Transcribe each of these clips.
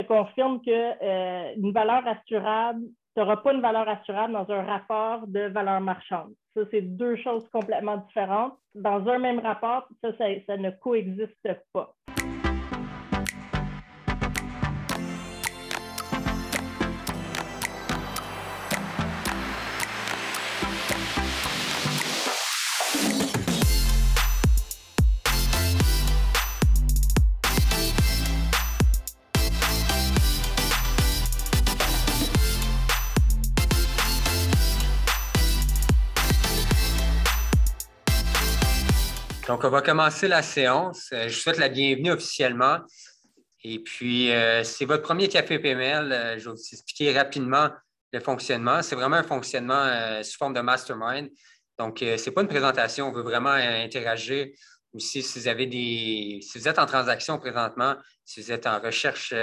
je confirme qu'une valeur assurable, tu n'auras pas une valeur assurable dans un rapport de valeur marchande. Ça, c'est deux choses complètement différentes. Dans un même rapport, ça, ça ne coexiste pas. On va commencer la séance. Euh, je souhaite la bienvenue officiellement. Et puis, euh, c'est votre premier café PML. Euh, je vais vous expliquer rapidement le fonctionnement. C'est vraiment un fonctionnement sous forme de mastermind. Donc, ce n'est pas une présentation. On veut vraiment interagir aussi si vous avez des. Si vous êtes en transaction présentement, si vous êtes en recherche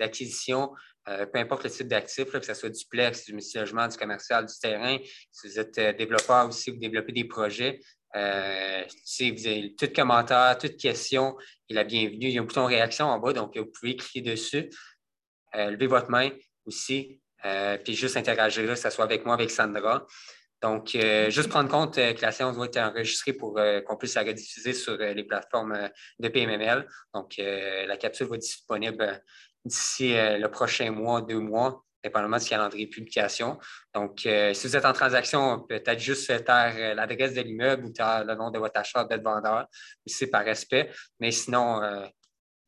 d'acquisition, peu importe le type d'actif, que ce soit du plex, du multilogement, du commercial, du terrain, si vous êtes développeur aussi, vous développez des projets, euh, vous avez tout commentaire, toute question, est la bienvenue. Il y a un bouton réaction en bas, donc vous pouvez cliquer dessus, euh, lever votre main aussi, euh, puis juste interagir, que ce soit avec moi, avec Sandra. Donc, juste prendre compte que la séance doit être enregistrée pour qu'on puisse la rediffuser sur les plateformes de PMML. Donc, la capsule va être disponible d'ici le prochain mois, deux mois dépendamment du calendrier de publication. Donc, euh, si vous êtes en transaction, peut-être juste taire euh, l'adresse de l'immeuble ou le nom de votre acheteur, de votre vendeur, c'est par respect. Mais sinon, euh,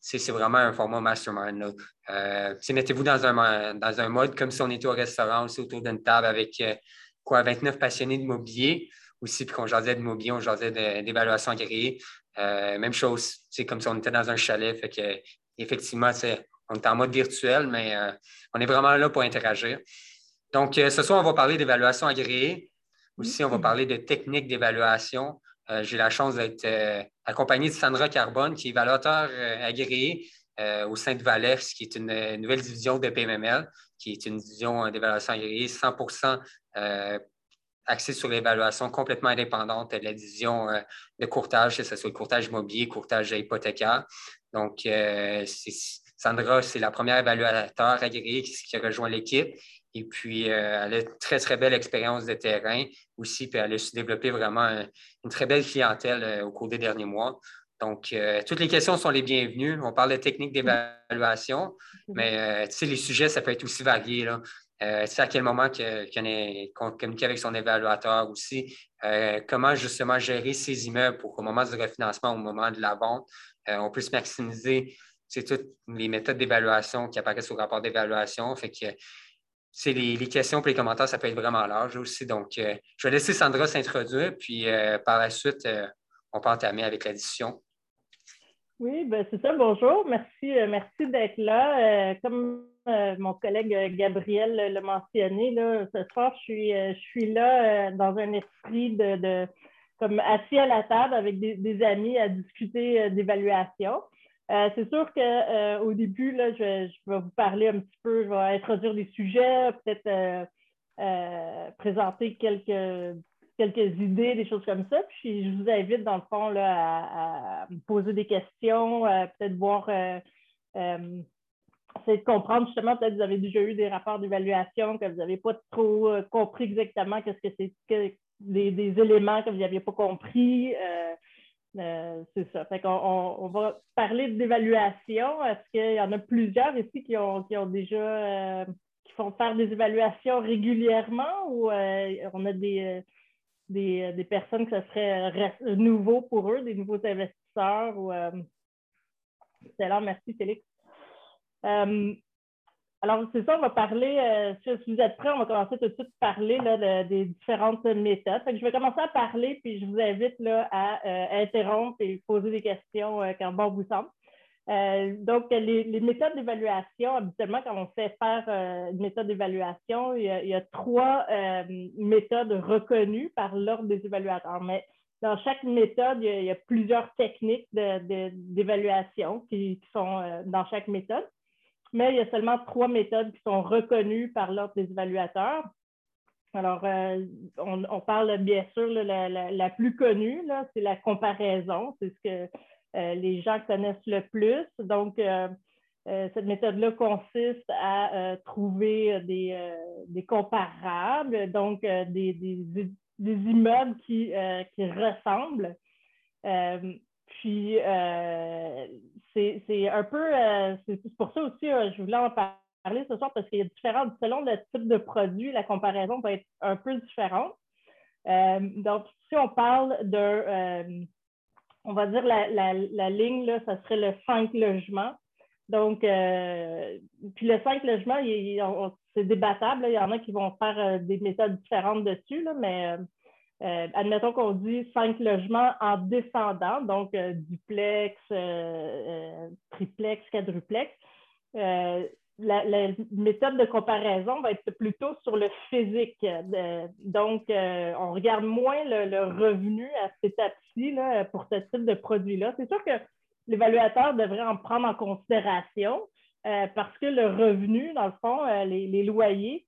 c'est vraiment un format mastermind. Mettez-vous dans un, dans un mode comme si on était au restaurant, aussi autour d'une table avec quoi, 29 passionnés d'immobilier aussi, puis qu'on jasait d'immobilier, on jasait d'évaluation agréée. même chose, c'est comme si on était dans un chalet. Fait que, effectivement, on est en mode virtuel, mais euh, on est vraiment là pour interagir. Donc, euh, ce soir, on va parler d'évaluation agréée. Aussi, on va parler de techniques d'évaluation. Euh, j'ai la chance d'être accompagné de Sandra Carbone, qui est évaluateur agréé au sein de Valex, qui est une, nouvelle division de PMML, qui est une division d'évaluation agréée 100% axée sur l'évaluation complètement indépendante de la division de courtage, que ce soit le courtage immobilier, courtage hypothécaire. Donc, c'est Sandra, c'est la première évaluateur agréée qui, a rejoint l'équipe. Et puis, euh, elle a une très, très belle expérience de terrain aussi. Puis, elle a su développer vraiment une très belle clientèle euh, au cours des derniers mois. Donc, euh, toutes les questions sont les bienvenues. On parle de techniques d'évaluation, mais les sujets, ça peut être aussi varié. Là. à quel moment qu'on communique avec son évaluateur aussi. comment justement gérer ses immeubles pour qu'au moment du refinancement, au moment de la vente, on puisse maximiser c'est toutes les méthodes d'évaluation qui apparaissent au rapport d'évaluation. Fait que c'est les, questions et les commentaires, ça peut être vraiment large aussi. Donc, euh, je vais laisser Sandra s'introduire, puis euh, par la suite, euh, on peut entamer avec la discussion. Oui, ben c'est ça. Bonjour. Merci, merci d'être là. comme mon collègue Gabriel l'a mentionné, là, ce soir, je suis, je suis là dans un esprit de, comme assis à la table avec des amis à discuter d'évaluation. Euh, c'est sûr qu'au euh, début, là, je, vais vous parler un petit peu, je vais introduire des sujets, peut-être euh, présenter quelques, quelques idées, des choses comme ça. Puis je vous invite, dans le fond, là, à, me poser des questions, peut-être voir, essayer de comprendre justement, peut-être vous avez déjà eu des rapports d'évaluation, que vous n'avez pas trop compris exactement qu'est-ce que c'est, que, des, éléments que vous n'aviez pas compris. Euh, c'est ça. On, va parler d'évaluation. Est-ce qu'il y en a plusieurs ici qui ont, déjà euh, qui font faire des évaluations régulièrement ou euh, on a des, des, personnes que ce serait nouveau pour eux, des nouveaux investisseurs ou merci Félix. Alors, c'est ça, on va parler, euh, si vous êtes prêts, on va commencer tout de suite à parler des différentes méthodes. je vais commencer à parler, puis je vous invite là, à euh, interrompre et poser des questions euh, quand bon vous semble. donc, les, méthodes d'évaluation, habituellement, quand on fait faire une méthode d'évaluation, il, y a trois méthodes reconnues par l'ordre des évaluateurs. Mais dans chaque méthode, il y a, plusieurs techniques d'évaluation qui, sont dans chaque méthode mais il y a seulement trois méthodes qui sont reconnues par l'ordre des évaluateurs. Alors, euh, on, parle bien sûr, la, plus connue, c'est la comparaison. C'est ce que euh, les gens connaissent le plus. Donc, euh, cette méthode-là consiste à trouver des, comparables, donc des, des, immeubles qui, qui ressemblent. puis, c'est un peu, c'est pour ça aussi, je voulais en parler ce soir parce qu'il y a différentes, selon le type de produit, la comparaison peut être un peu différente. Euh, donc, si on parle de, euh, on va dire la, la, ligne, là, ça serait le 5 logements. Donc, euh, puis le 5 logements, c'est débattable. Il y en a qui vont faire des méthodes différentes dessus, là, mais admettons qu'on dit 5 logements en descendant, donc duplex, triplex, quadruplex la, méthode de comparaison va être plutôt sur le physique. donc, euh, on regarde moins le, revenu à cette étape-ci pour ce type de produit-là. C'est sûr que l'évaluateur devrait en prendre en considération euh, parce que le revenu, dans le fond, euh, les, loyers,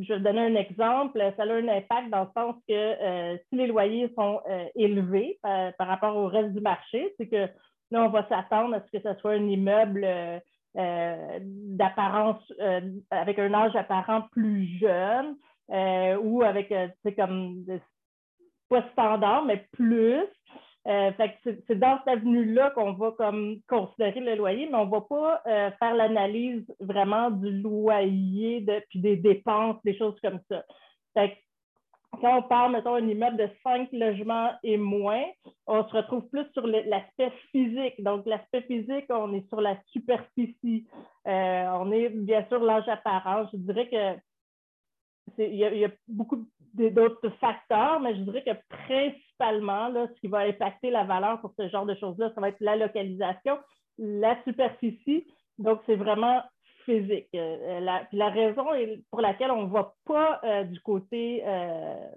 je vais donner un exemple, ça a un impact dans le sens que si les loyers sont élevés par rapport au reste du marché, c'est que là, on va s'attendre à ce que ce soit un immeuble euh, d'apparence, euh, avec un âge apparent plus jeune euh, ou avec, c'est comme, pas standard, mais plus. C'est dans cette avenue-là qu'on va comme considérer le loyer, mais on ne va pas faire l'analyse vraiment du loyer, puis des dépenses, des choses comme ça. Fait quand on parle, mettons, un immeuble de cinq logements et moins, on se retrouve plus sur l'aspect physique. Donc, l'aspect physique, on est sur la superficie. Euh, on est bien sûr l'âge apparent. Je dirais que il y, a beaucoup d'autres facteurs, mais je dirais que principalement, là, ce qui va impacter la valeur pour ce genre de choses-là, ça va être la localisation, la superficie. Donc, c'est vraiment physique. Euh, la, la raison pour laquelle on ne va pas euh, du côté euh,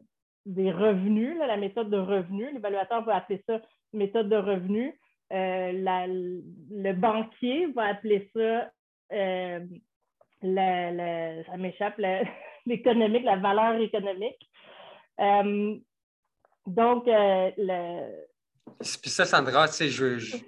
des revenus, la méthode de revenus, l'évaluateur va appeler ça méthode de revenus. le banquier va appeler ça, ça m'échappe, l'économique, la valeur économique. donc, le, puis ça, Sandra,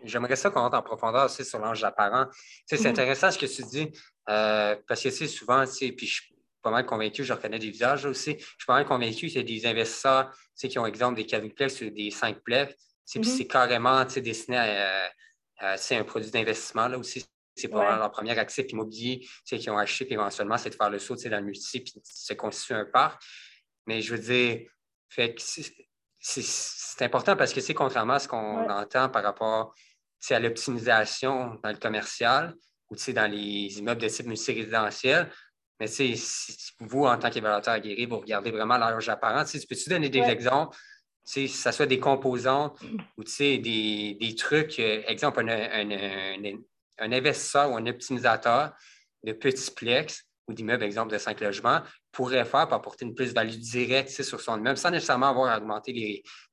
j'aimerais ça qu'on rentre en profondeur aussi sur l'ange apparent. C'est mm-hmm. intéressant ce que tu dis, euh, parce que souvent, puis je suis pas mal convaincu, je reconnais des visages aussi, je suis pas mal convaincu qu'il y a des investisseurs qui ont exemple des quadruplex ou des cinqplex, puis mm-hmm. c'est carrément destiné à, un produit d'investissement là aussi. C'est pas leur premier actif immobilier qui ont acheté, puis éventuellement, c'est de faire le saut dans le multi, puis de se constituer un parc. Mais je veux dire, fait que c'est important parce que c'est contrairement à ce qu'on entend par rapport à l'optimisation dans le commercial ou dans les immeubles de type multirésidentiel. Mais si vous, en tant qu'évaluateur aguerri, vous regardez vraiment l'âge apparent, peux-tu donner des exemples, que ce soit des composants ou des, des trucs, euh, exemple, un, un, investisseur ou un optimisateur de petits plex ou d'immeubles, exemple, de cinq logements, pourrait faire pour apporter une plus-value directe sur son immeuble sans nécessairement avoir à augmenter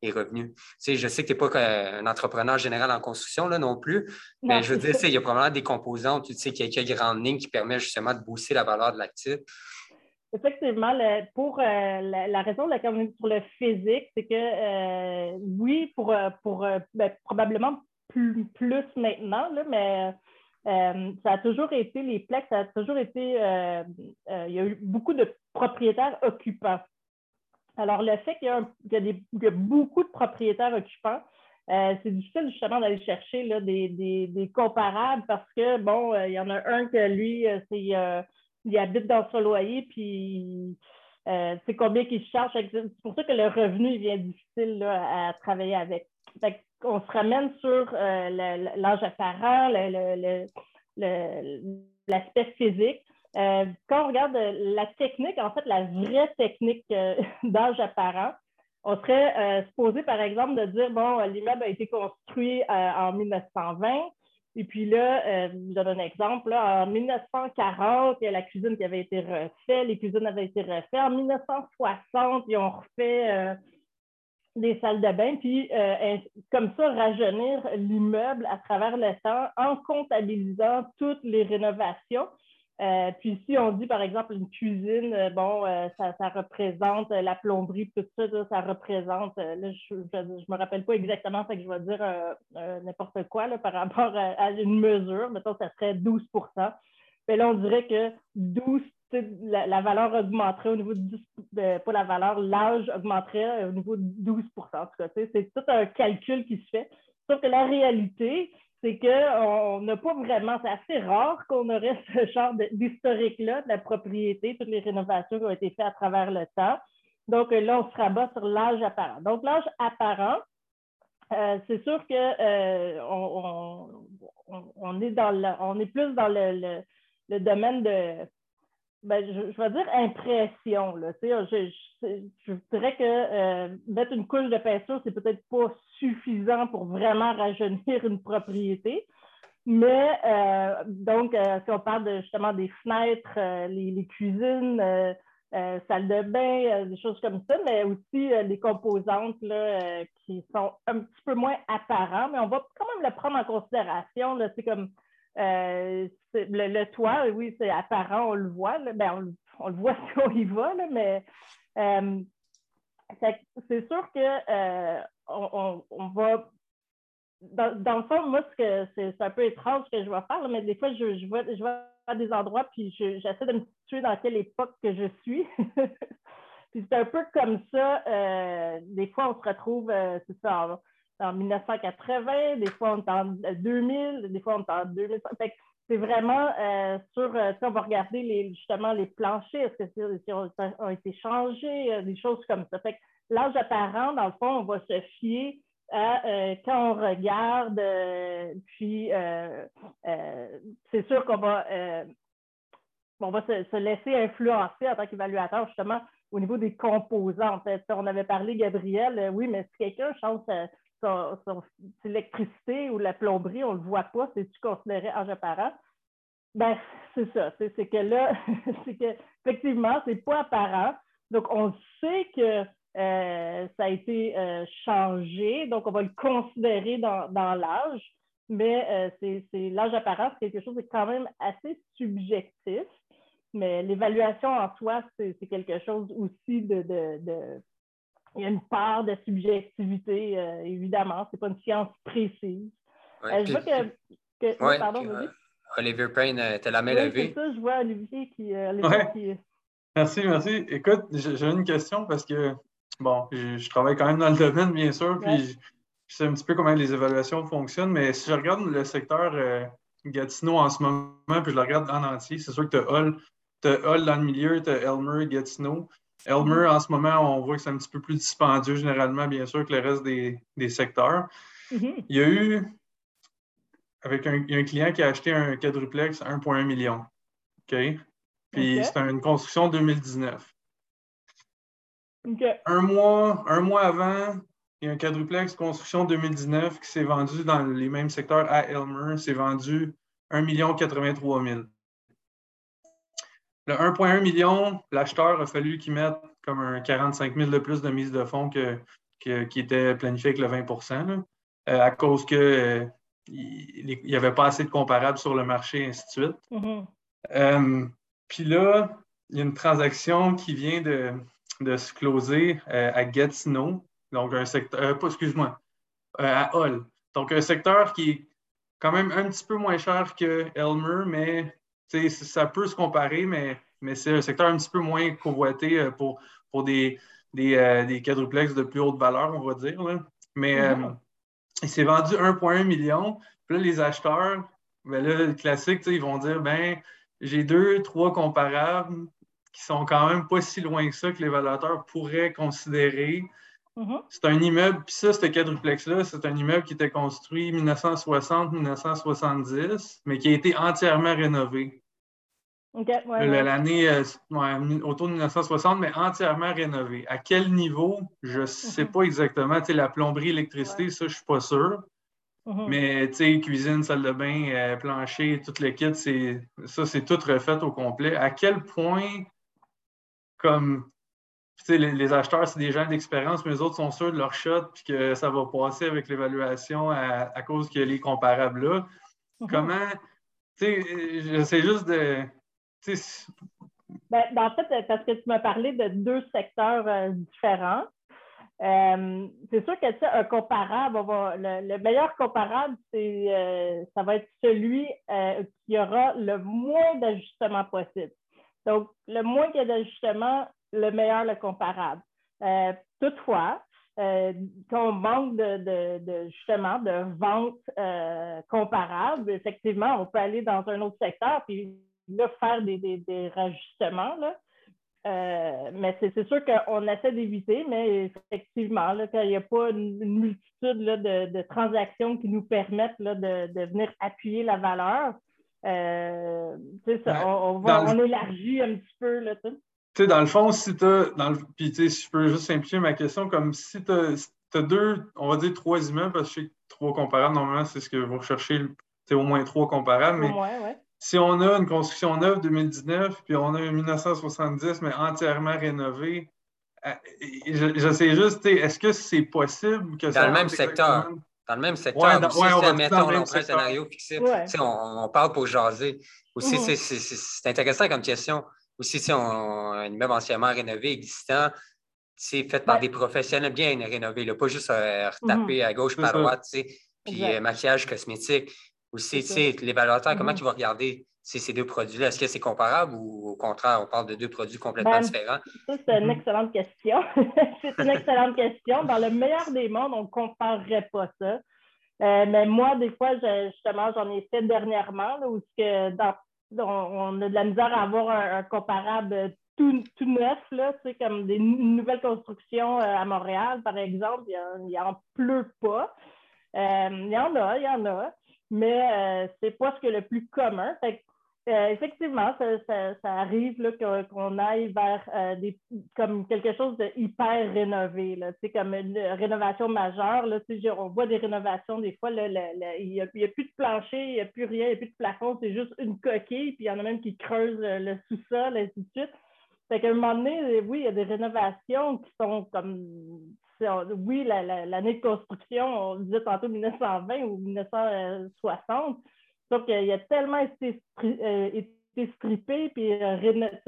les, revenus. je sais que tu n'es pas un entrepreneur général en construction là, non plus, mais je veux dire, il y a probablement des composants, tu sais, quelques grandes lignes qui permettent justement de booster la valeur de l'actif. Effectivement, pour euh, la, raison de la sur le physique, c'est que euh, oui, pour, euh, pour ben, probablement plus, plus maintenant, là, mais euh, ça a toujours été, les plex, ça a toujours été, euh, euh, il y a eu beaucoup de propriétaires occupants. Alors, le fait qu'il y, a, beaucoup de propriétaires occupants, c'est difficile justement d'aller chercher là, des, comparables parce que, bon, il y en a un que lui, il habite dans son loyer, puis c'est combien qu'il charge. C'est pour ça que le revenu il vient difficile à travailler avec on se ramène sur euh, l'âge apparent, l'aspect physique. Euh, quand on regarde la technique, en fait, la vraie technique euh, d'âge apparent, on serait supposé, par exemple, de dire, bon, l'immeuble a été construit en 1920, et puis là, je donne un exemple, en 1940, il y a la cuisine qui avait été refaite, les cuisines avaient été refaites. En 1960, ils ont refait des salles de bain, puis euh, comme ça, rajeunir l'immeuble à travers le temps en comptabilisant toutes les rénovations. Euh, puis si on dit, par exemple, une cuisine, euh, bon, ça, représente la plomberie, tout ça, ça représente, là, je ne me rappelle pas exactement, fait que je vais dire n'importe quoi là, par rapport à, une mesure. Mettons, ça serait 12 Mais là, on dirait que 12, la, valeur augmenterait au niveau de, pas la valeur, l'âge augmenterait au niveau de 12 En tout cas, c'est tout un calcul qui se fait. Sauf que la réalité, c'est qu'on n'a pas vraiment, c'est assez rare qu'on aurait ce genre d'historique-là de la propriété, toutes les rénovations qui ont été faites à travers le temps. Donc là, on se rabat sur l'âge apparent. Donc l'âge apparent, euh, c'est sûr qu'on euh, on, est dans on est plus dans le, le domaine de ben, je, je, vais dire impression. Là, je, je, dirais que euh, mettre une couche de peinture, c'est peut-être pas suffisant pour vraiment rajeunir une propriété. Mais euh, donc, euh, si on parle justement des fenêtres, les, cuisines, salle de bain, des choses comme ça, mais aussi les composantes là, qui sont un petit peu moins apparentes, mais on va quand même le prendre en considération. C'est comme euh, le, toit, oui, c'est apparent, on le voit. Ben, on, le voit si on y va, mais euh, c'est sûr que euh, on, va. Dans, le fond, moi, c'est un peu étrange ce que je vais faire, mais des fois, je, je, vais, à des endroits puis j'essaie de me situer dans quelle époque que je suis. puis c'est un peu comme ça. des fois, on se retrouve, c'est ça, en 1980, des fois on est en 2000, des fois on est en 2000. c'est vraiment euh, sur, euh, on va regarder justement les planchers, est-ce que c'est ont, été changés, euh, des choses comme ça. Fait l'âge apparent, dans le fond, on va se fier à quand on regarde, puis c'est sûr qu'on va, on va se, laisser influencer en tant qu'évaluateur, justement, au niveau des composants. on avait parlé, Gabriel, oui, mais si quelqu'un change son, électricité ou la plomberie, on ne le voit pas, c'est-tu considéré âge apparent? Ben, c'est ça. C'est que là, c'est que effectivement, c'est pas apparent. Donc, on sait que euh, ça a été euh, changé, donc on va le considérer dans, l'âge, mais euh, l'âge apparent, c'est quelque chose de quand même assez subjectif. Mais l'évaluation en soi, c'est quelque chose aussi de il y a une part de subjectivité, euh, évidemment. Ce n'est pas une science précise. Euh, je vois que. pardon, euh, Olivier Payne, tu la main levée. C'est ça, je vois Olivier qui. Merci, merci. Écoute, j'ai une question parce que, bon, je, travaille quand même dans le domaine, bien sûr, puis je, sais un petit peu comment les évaluations fonctionnent, mais si je regarde le secteur Gatineau en ce moment, puis je le regarde en entier, c'est sûr que tu as Hall, Hall dans le milieu, tu as Elmer, Gatineau. Elmer, en ce moment, on voit que c'est un petit peu plus dispendieux généralement, bien sûr, que le reste des, secteurs. Mm-hmm. Il y a eu, avec un, client qui a acheté un quadruplex 1,1 million. OK? Puis c'est une construction 2019. Un, mois, un mois avant, il y a un quadruplex construction 2019 qui s'est vendu dans les mêmes secteurs à Elmer. C'est vendu 1 83 000. Le 1,1 million, l'acheteur a fallu qu'il mette comme un 45 000 de plus de mise de fonds que, qui était planifié avec le 20% euh, à cause qu'il euh, n'y avait pas assez de comparables sur le marché, et ainsi de suite. Mm-hmm. Euh, puis là, il y a une transaction qui vient de, se closer à Gatineau, donc un secteur, excuse-moi, à Hull. Donc un secteur qui est quand même un petit peu moins cher que Elmer, mais ça peut se comparer, mais, mais c'est un secteur un petit peu moins convoité euh, pour, pour des, des, euh, quadruplex de plus haute valeur, on va dire. Mais mm-hmm. euh, il s'est vendu 1,1 million. Puis là, les acheteurs, ben là, le classique, ils vont dire ben j'ai deux, trois comparables qui sont quand même pas si loin que ça que l'évaluateur pourrait considérer. Mm-hmm. C'est un immeuble, puis ça, ce quadruplex-là, c'est un immeuble qui était construit 1960-1970, mais qui a été entièrement rénové. L'année euh, autour de 1960, mais entièrement rénovée. À quel niveau, je ne sais mhm. pas exactement. la plomberie, électricité, ça, je ne suis pas sûr. Mhm. Mais cuisine, salle de bain, euh, plancher, tout le kit, ça, c'est tout refait au complet. À quel point, comme les, les, acheteurs, c'est des gens d'expérience, mais les autres sont sûrs de leur shot puis que ça va passer avec l'évaluation à, cause qu'il y a les comparables là. Mhm. Comment, tu sais, j'essaie juste de Ben, ben, en fait, parce que tu m'as parlé de deux secteurs euh, différents. Euh, c'est sûr que un comparable, le, meilleur comparable, c'est euh, ça va être celui qui aura le moins d'ajustements possible. Donc, le moins qu'il y a d'ajustements, le meilleur le comparable. toutefois, quand on manque de, justement de ventes comparables, effectivement, on peut aller dans un autre secteur puis là, faire des, des, des rajustements. Là. Euh, mais c'est sûr qu'on essaie d'éviter, mais effectivement, là, quand il n'y a pas une, multitude là, de, de, transactions qui nous permettent là, de, de, venir appuyer la valeur, euh, ça, on, on, va, on élargit un petit peu. Là, sais, dans le fond, si tu as. Dans le, puis, si je peux juste simplifier ma question, comme si tu as, deux, on va dire trois immeubles, parce que je sais que trois comparables, normalement, c'est ce que vous recherchez, c'est au moins trois comparables. Mais ouais si on a une construction neuve 2019, puis on a un 1970, mais entièrement rénové, euh, je, sais juste, est-ce que c'est possible que ça. Dans le même secteur. Dans le même secteur. Ouais, aussi, on va mettons, on un scénario fixé. On, parle pour jaser. Aussi, c'est intéressant comme question. Aussi, si on a un immeuble anciennement rénové, existant, c'est fait par des professionnels bien rénovés, pas juste euh, retaper mhm. à gauche, par droite, puis euh, maquillage cosmétique. Aussi, l'évaluateur, comment mm-hmm. tu vas regarder ces deux produits-là? Est-ce que c'est comparable ou au contraire, on parle de deux produits complètement ben, différents? Ça, c'est une excellente question. c'est une excellente question. Dans le meilleur des mondes, on ne comparerait pas ça. Euh, mais moi, des fois, justement, j'en ai fait dernièrement, où que dans, on, a de la misère à avoir un, comparable tout, tout, neuf, là, comme des nouvelles constructions euh, à Montréal, par exemple, il n'y en pleut pas. Euh, il y en a, il y en a mais euh, c'est pas ce que le plus commun. Euh, effectivement, ça, arrive qu'on aille vers euh, des, comme quelque chose de hyper rénové, là, comme une rénovation majeure. Là, on voit des rénovations, des fois, il n'y a, plus de plancher, il n'y a plus rien, il n'y a plus de plafond, c'est juste une coquille, puis il y en a même qui creusent le sous-sol, ainsi de suite. Fait qu'à un moment donné, oui, il y a des rénovations qui sont comme oui, l'année de construction, on disait tantôt 1920 ou 1960, sauf qu'il a tellement été, euh, strippé puis euh,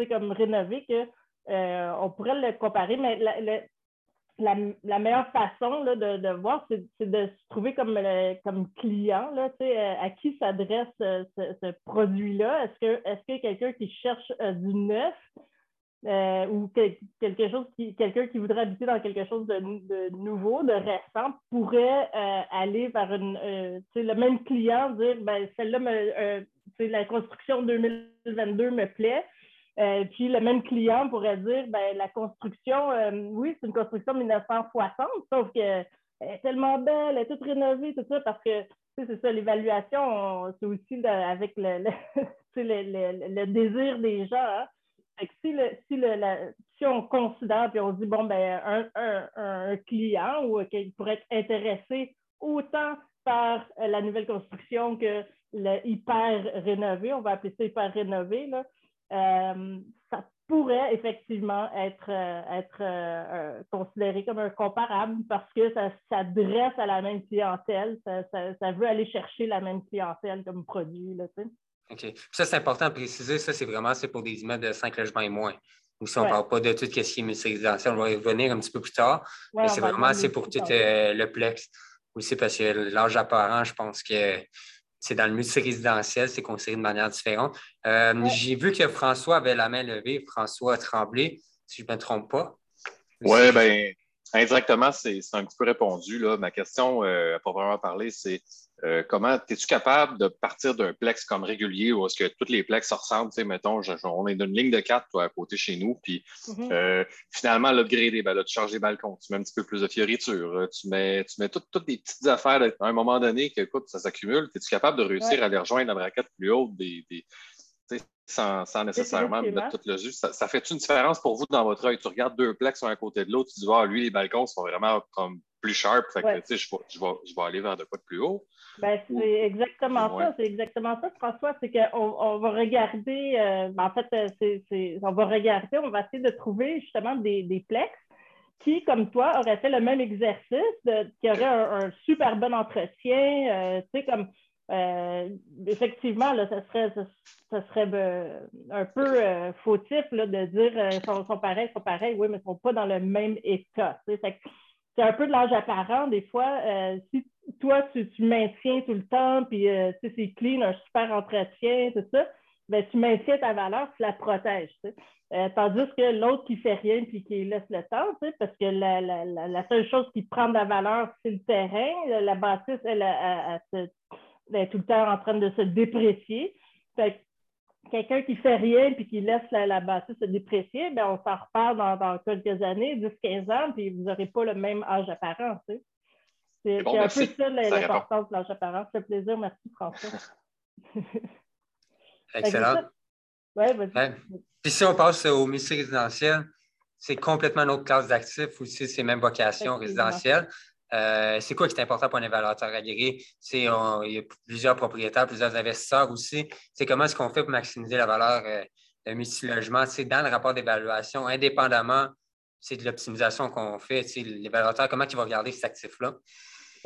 comme rénové qu'on euh, pourrait le comparer, mais la, meilleure façon de, voir, c'est de se trouver comme, comme client, là, à qui s'adresse ce, produit-là. Est-ce que est-ce qu'il y a quelqu'un qui cherche du neuf? Euh, ou quelque chose quelqu'un qui voudrait habiter dans quelque chose de, nouveau, de récent, pourrait euh, aller vers euh, le même client, dire ben, celle-là, la construction 2022 me plaît. puis le même client pourrait dire ben, la construction, oui, c'est une construction 1960, sauf qu'elle est tellement belle, elle est toute rénovée, tout ça, parce que c'est ça, l'évaluation, c'est aussi avec le, le, désir des gens. Hein si, le, si, le, si on considère et on dit, bon, ben, un, un, un client ou qui pourrait être intéressé autant par euh, la nouvelle construction que le hyper rénové, on va appeler ça hyper rénové, là, euh, ça pourrait effectivement être, euh, être considéré comme un comparable parce que ça s'adresse à la même clientèle, ça, ça, veut aller chercher la même clientèle comme produit. Là. OK. Ça, c'est important de préciser. Ça, c'est vraiment c'est pour des immeubles de 5 logements et moins. Ou si on ne parle pas de tout ce qui est multirésidentiel, on va y revenir un petit peu plus tard. mais c'est vraiment c'est pour tout euh, le plex. Aussi parce que l'âge apparent, je pense que c'est dans le multirésidentiel, c'est considéré de manière différente. Euh, j'ai vu que François avait la main levée, François Tremblay, si je ne me trompe pas. Oui, bien, indirectement, c'est un petit peu répondu. Là. Ma question, euh, à proprement parler, c'est euh, comment es-tu capable de partir d'un plex comme régulier ou est-ce que toutes les plex se ressemblent? Mettons, on est d'une ligne de quatre toi, à côté chez nous, puis mm-hmm. euh, finalement, l'upgrader, ben, là, tu changes les balcons, tu mets un petit peu plus de fioriture, euh, tu mets, tu mets toutes, des petites affaires à un moment donné que, écoute, ça s'accumule. Es-tu capable de réussir à les rejoindre à la raquette plus haute des, sans, sans, nécessairement mettre tout le jus? Ça, fait une différence pour vous dans votre œil? Tu regardes deux plex un à côté de l'autre, tu dis, ah, lui, les balcons sont vraiment comme plus sharp. Fait que, je, vais, je, vais, je vais aller vers de quoi de plus haut. Ben, c'est exactement ça. C'est exactement ça, François. C'est qu'on on va regarder, euh, ben, en fait, euh, c'est, on va regarder, on va essayer de trouver justement des, des plex qui, comme toi, auraient fait le même exercice, qui auraient un, super bon entretien, euh, tu sais, comme effectivement, là, ça serait, ça, serait un peu fautif là, de dire qu'ils sont, sont, pareils, sont pareils, oui, mais ils ne sont pas dans le même état. C'est un peu de l'âge apparent. Des fois, si toi, tu, maintiens tout le temps, puis c'est clean, un super entretien, tout ça, ben, tu maintiens ta valeur, tu la protèges. Euh, tandis que l'autre qui fait rien puis qui laisse le temps, parce que la, la, la, seule chose qui prend de la valeur, c'est le terrain. La bâtisse, elle, est tout le temps en train de se déprécier. Quelqu'un qui fait rien puis qui laisse la, bâtisse se déprécier, ben, on s'en reparle dans, quelques années, 10-15 ans, puis vous n'aurez pas le même âge apparent. C'est un peu ça l'importance de l'âge apparent. Ça fait plaisir. Merci, François. Excellent. Puis si on passe au métier résidentiel, c'est complètement une autre classe d'actifs aussi, c'est même vocation résidentielle. Euh, c'est quoi qui est important pour un évaluateur agréé? il y a plusieurs propriétaires, plusieurs investisseurs aussi. C'est comment est-ce qu'on fait pour maximiser la valeur euh, d'un multilogement? Dans le rapport d'évaluation, indépendamment, c'est de l'optimisation qu'on fait. L'évaluateur, comment il va regarder cet actif-là?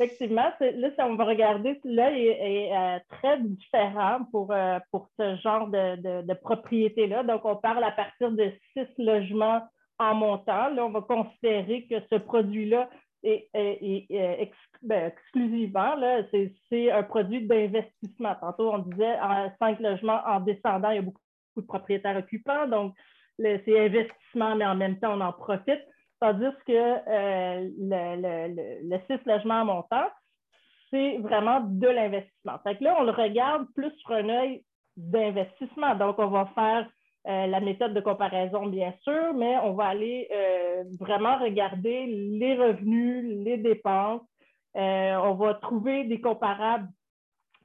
Effectivement, là, on va regarder, là est, est euh, très différent pour, euh, pour ce genre de, de, propriété-là. Donc, on parle à partir de six logements en montant. Là, on va considérer que ce produit-là est, ben, exclusivement, c'est un produit d'investissement. Tantôt, on disait cinq logements en descendant, il y a beaucoup de propriétaires occupants. Donc, c'est investissement, mais en même temps, on en profite. Tandis que euh, le, 6 logements montant, c'est vraiment de l'investissement. Fait que là, on le regarde plus sur un œil d'investissement. Donc, on va faire euh, la méthode de comparaison, bien sûr, mais on va aller euh, vraiment regarder les revenus, les dépenses. on va trouver des comparables.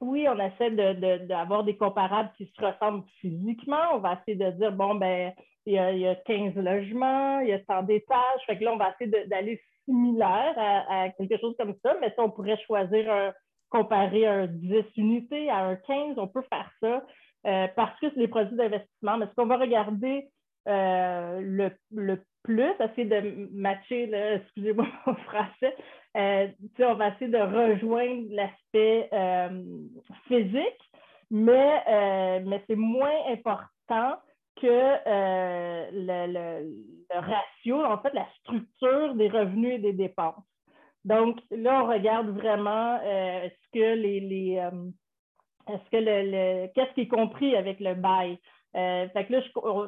Oui, on essaie d'avoir de, des comparables qui se ressemblent physiquement. On va essayer de dire, bon, ben, il y, a, 15 logements, il y a 100 d'étages. Fait que là, on va essayer d'aller similaire à, quelque chose comme ça, mais si on pourrait choisir comparer un 10 unités à un 15, on peut faire ça euh, parce que c'est les produits d'investissement. Mais ce qu'on va regarder euh, le, le, plus, essayer de matcher, excusez-moi mon français, euh, on va essayer de rejoindre l'aspect physique, mais, mais c'est moins important que euh, le, ratio, en fait, la structure des revenus et des dépenses. Donc, là, on regarde vraiment est-ce que les, est-ce que le, qu'est-ce qui est compris avec le bail? fait que là,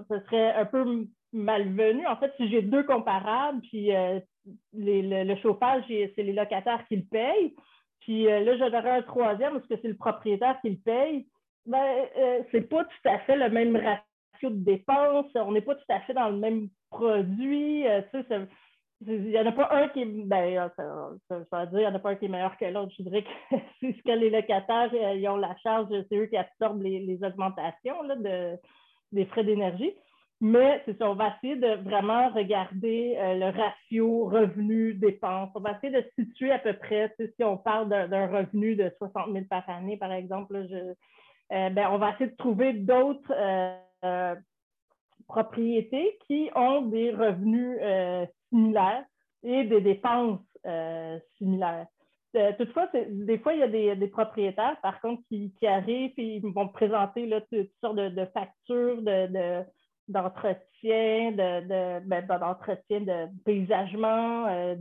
ce serait un peu malvenu. En fait, si j'ai deux comparables, puis le, chauffage, c'est les locataires qui le payent, puis là, j'en aurais un troisième, parce que c'est le propriétaire qui le paye, ben, c'est pas tout à fait le même ratio de dépenses, on n'est pas tout à fait dans le même produit. Euh, il n'y en a pas un qui est. Ben, dire, il en a pas un qui est meilleur que l'autre. Je dirais que c'est ce que les locataires euh, ils ont la charge, c'est eux qui absorbent les, augmentations de, des frais d'énergie. Mais c'est ça, on va essayer de vraiment regarder euh, le ratio revenu-dépenses. On va essayer de situer à peu près, si on parle d'un revenu de 60 000 par année, par exemple, je, ben, on va essayer de trouver d'autres euh, propriétés qui ont des revenus euh, similaires et des dépenses euh, similaires. toutefois, des fois, il y a des, propriétaires, par contre, qui, arrivent et ils vont présenter toutes sortes de, factures de, d'entretien, de, ben, d'entretien de paysagement,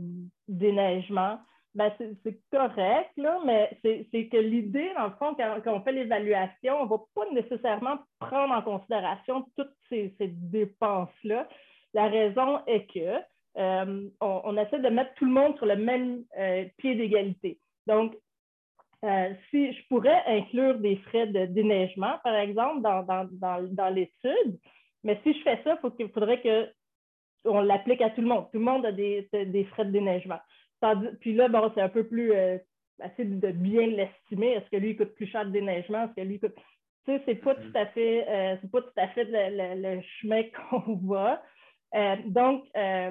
déneigement ben, c'est correct, là, mais c'est que l'idée, dans le fond, quand, on fait l'évaluation, on ne va pas nécessairement prendre en considération toutes ces, dépenses-là. La raison est que euh, on, essaie de mettre tout le monde sur le même euh, pied d'égalité. Donc, euh, si je pourrais inclure des frais de déneigement, par exemple, dans, l'étude, mais si je fais ça, il faudrait qu'on l'applique à tout le monde. Tout le monde a des, des frais de déneigement puis là, bon, c'est un peu plus euh, assez de bien l'estimer. Est-ce que lui il coûte plus cher de déneigement? Est-ce que lui coûte. Tu sais, c'est pas mm-hmm. tout à fait, euh, c'est pas tout à fait le, chemin qu'on va. Euh, donc,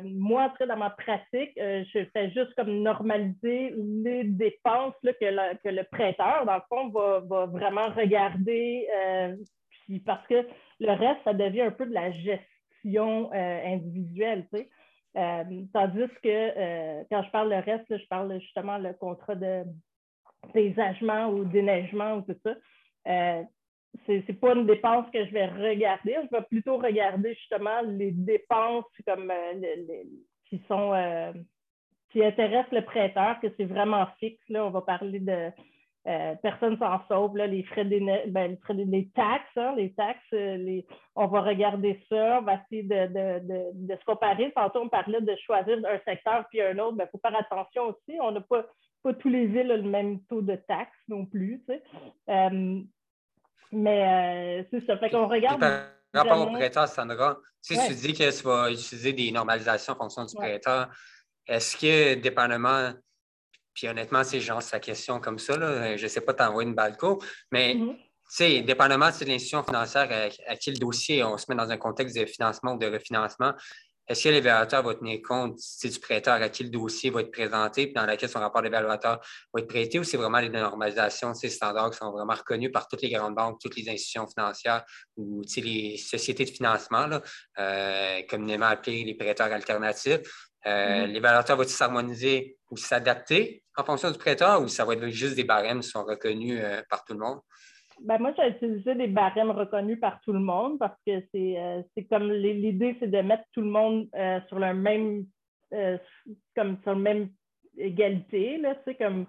moi, dans ma pratique, je fais juste comme normaliser les dépenses que, que, le prêteur, dans le fond, va, vraiment regarder. parce que le reste, ça devient un peu de la gestion individuelle. Tu sais. Euh, tandis que euh, quand je parle le reste, je parle justement le contrat de paysagement ou déneigement ou tout ça. Euh, c'est n'est pas une dépense que je vais regarder. Je vais plutôt regarder justement les dépenses comme euh, qui sont qui intéressent le prêteur, que c'est vraiment fixe. Là. On va parler de personne s'en sauve, là, les frais des ben, les, frais des, taxes, hein, les taxes, les, on va regarder ça, on va essayer de, de, de, se comparer. Tantôt, on parlait de choisir un secteur puis un autre, il ben, faut faire attention aussi. On n'a pas pas tous les villes le même taux de taxes non plus. Mais euh, c'est ça. Fait qu'on regarde. Par rapport au prêteur, Sandra, si tu dis que tu vas utiliser des normalisations en fonction du prêteur, est-ce que, dépendamment, puis honnêtement, c'est genre sa question comme ça, là, je ne sais pas t'envoyer une balco, mais tu sais, dépendamment de l'institution financière à, à, qui le dossier, on se met dans un contexte de financement ou de refinancement, est-ce que l'évaluateur va tenir compte du prêteur à qui le dossier va être présenté, puis dans lequel son rapport d'évaluateur va être prêté, ou c'est vraiment les normalisations, ces standards qui sont vraiment reconnus par toutes les grandes banques, toutes les institutions financières ou les sociétés de financement, là, euh, communément appelées les prêteurs alternatifs. Euh, mm-hmm. L'évaluateur va-t-il s'harmoniser ou s'adapter en fonction du prêteur, ou ça va être juste des barèmes qui sont reconnus euh, par tout le monde? Ben moi, j'ai utilisé des barèmes reconnus par tout le monde parce que c'est euh, comme l'idée, c'est de mettre tout le monde euh, sur le même euh, comme sur la même égalité. Là, comme,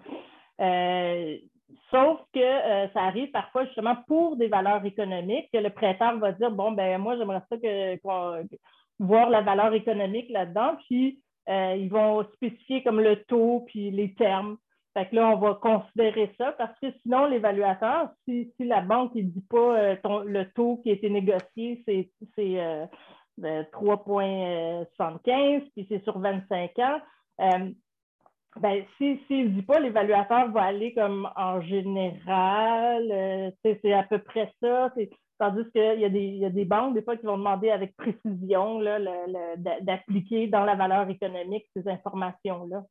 sauf que ça arrive parfois justement pour des valeurs économiques que le prêteur va dire Bon, ben moi, j'aimerais ça que, voir la valeur économique là-dedans, puis ils vont spécifier comme le taux puis les termes. Là, on va considérer ça parce que sinon, l'évaluateur, si, la banque ne dit pas euh, le taux qui a été négocié, c'est 3,75, euh, puis c'est sur 25 ans, euh, ben, s'il ne dit pas, l'évaluateur va aller comme en général, c'est à peu près ça. Tandis qu'il y, a des, y a des banques, des fois, qui vont demander avec précision d'appliquer dans la valeur économique ces informations-là.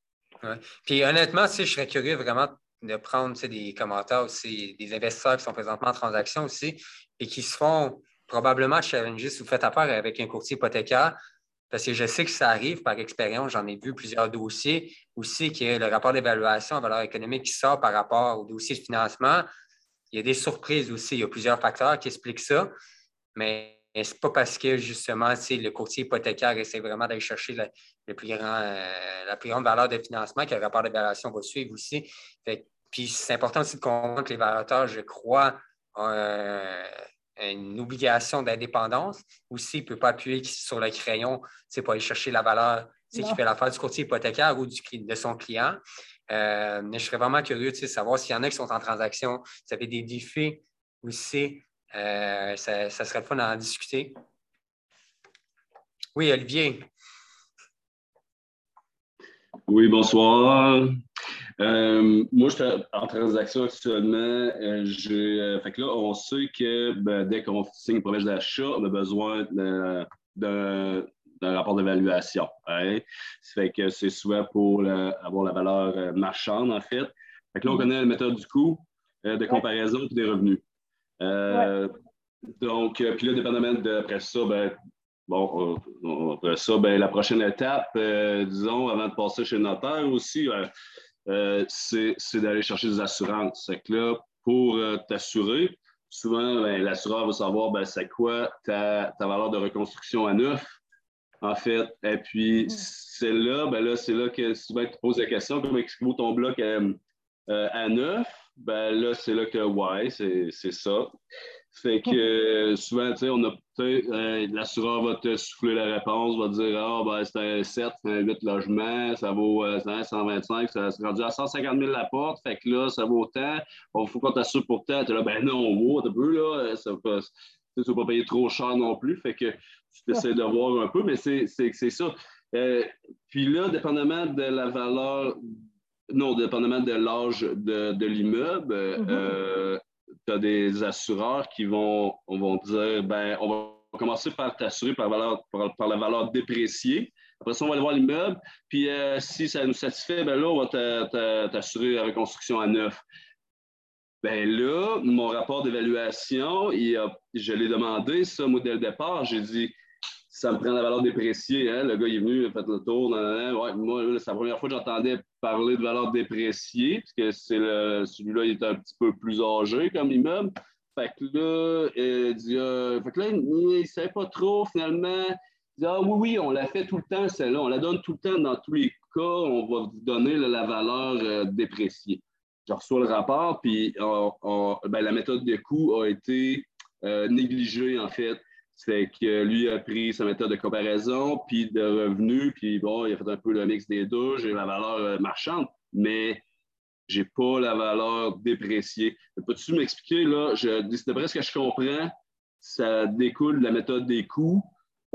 Puis honnêtement, si je serais curieux vraiment de prendre des commentaires aussi, des investisseurs qui sont présentement en transaction aussi et qui se font probablement challenger si vous faites affaire avec un courtier hypothécaire. Parce que je sais que ça arrive par expérience, j'en ai vu plusieurs dossiers aussi, qui est le rapport d'évaluation en valeur économique qui sort par rapport au dossier de financement. Il y a des surprises aussi, il y a plusieurs facteurs qui expliquent ça. Mais mais ce n'est pas parce que justement, le courtier hypothécaire essaie vraiment d'aller chercher le, plus grand, euh, la plus grande valeur de financement que le rapport d'évaluation va suivre aussi. puis c'est important aussi de comprendre que les l'évaluateur, je crois, ont euh, une obligation d'indépendance. Aussi, il ne peut pas appuyer sur le crayon pour aller chercher la valeur qui fait l'affaire du courtier hypothécaire ou du, de son client. Euh, mais je serais vraiment curieux de savoir s'il y en a qui sont en transaction, vous avez des défis aussi euh, ça, ça, serait le fun d'en discuter. Oui, Olivier. Oui, bonsoir. Euh, moi, je suis en transaction actuellement. Euh, fait que là, on sait que ben, dès qu'on signe une promesse d'achat, on a besoin d'un rapport d'évaluation. Hein. Ça fait que c'est soit pour avoir la valeur marchande, en fait. Fait que là, on mm-hmm. connaît la méthode du coût, de comparaison et des revenus. Euh, donc, euh, puis là, dépendamment de après ça, ben, bon, après ça, ben, la prochaine étape, euh, disons, avant de passer chez le notaire aussi, c'est d'aller chercher des assurances. C'est que là, pour t'assurer, souvent, ben, l'assureur va savoir ben, c'est quoi ta, ta, valeur de reconstruction à neuf, en fait. Et puis, mm. c'est là, ben là, c'est là que souvent tu poses la question, comment explique ton bloc à neuf? Ben là, c'est là que, ouais, c'est ça. Fait que euh, souvent, tu sais, on a euh, l'assureur va te souffler la réponse, va te dire Ah, ben, c'est un 7, c'est un 8 logements, ça vaut 125, euh, ça s'est rendu à 150 000 la porte, fait que là, ça vaut tant. Il faut qu'on t'assure pour tant. Tu là, ben non, moi, un peu, là, ça va tu ne vas pas payer trop cher non plus, fait que tu essaies de voir un peu, mais c'est ça. puis là, dépendamment de la valeur non, dépendamment de l'âge de, l'immeuble, mm-hmm. euh, tu as des assureurs qui vont, dire, ben, on va commencer par t'assurer par, par, la valeur dépréciée. Après ça, on va aller voir l'immeuble. Puis euh, si ça nous satisfait, ben là, on va t'assurer la reconstruction à neuf. Ben là, mon rapport d'évaluation, je l'ai demandé, ça, moi, dès le départ. J'ai dit, ça me prend la valeur dépréciée. Hein? Le gars est venu, il a fait le tour. Moi, c'est la première fois que j'entendais parler de valeur dépréciée, parce que c'est celui-là, il est un petit peu plus âgé comme immeuble. Fait que là, il dit, euh, fait que là, il ne savait pas trop finalement. Il dit, ah oui, oui, on la fait tout le temps, celle-là. On la donne tout le temps dans tous les cas. On va vous donner la valeur euh, dépréciée. Je reçois le rapport, puis ben, la méthode de coût a été euh, négligée, en fait. C'est que lui a pris sa méthode de comparaison, puis de revenus, puis bon, il a fait un peu le mix des deux. J'ai la valeur marchande, mais j'ai pas la valeur dépréciée. Peux-tu m'expliquer, là, je, d'après ce que je comprends, ça découle de la méthode des coûts.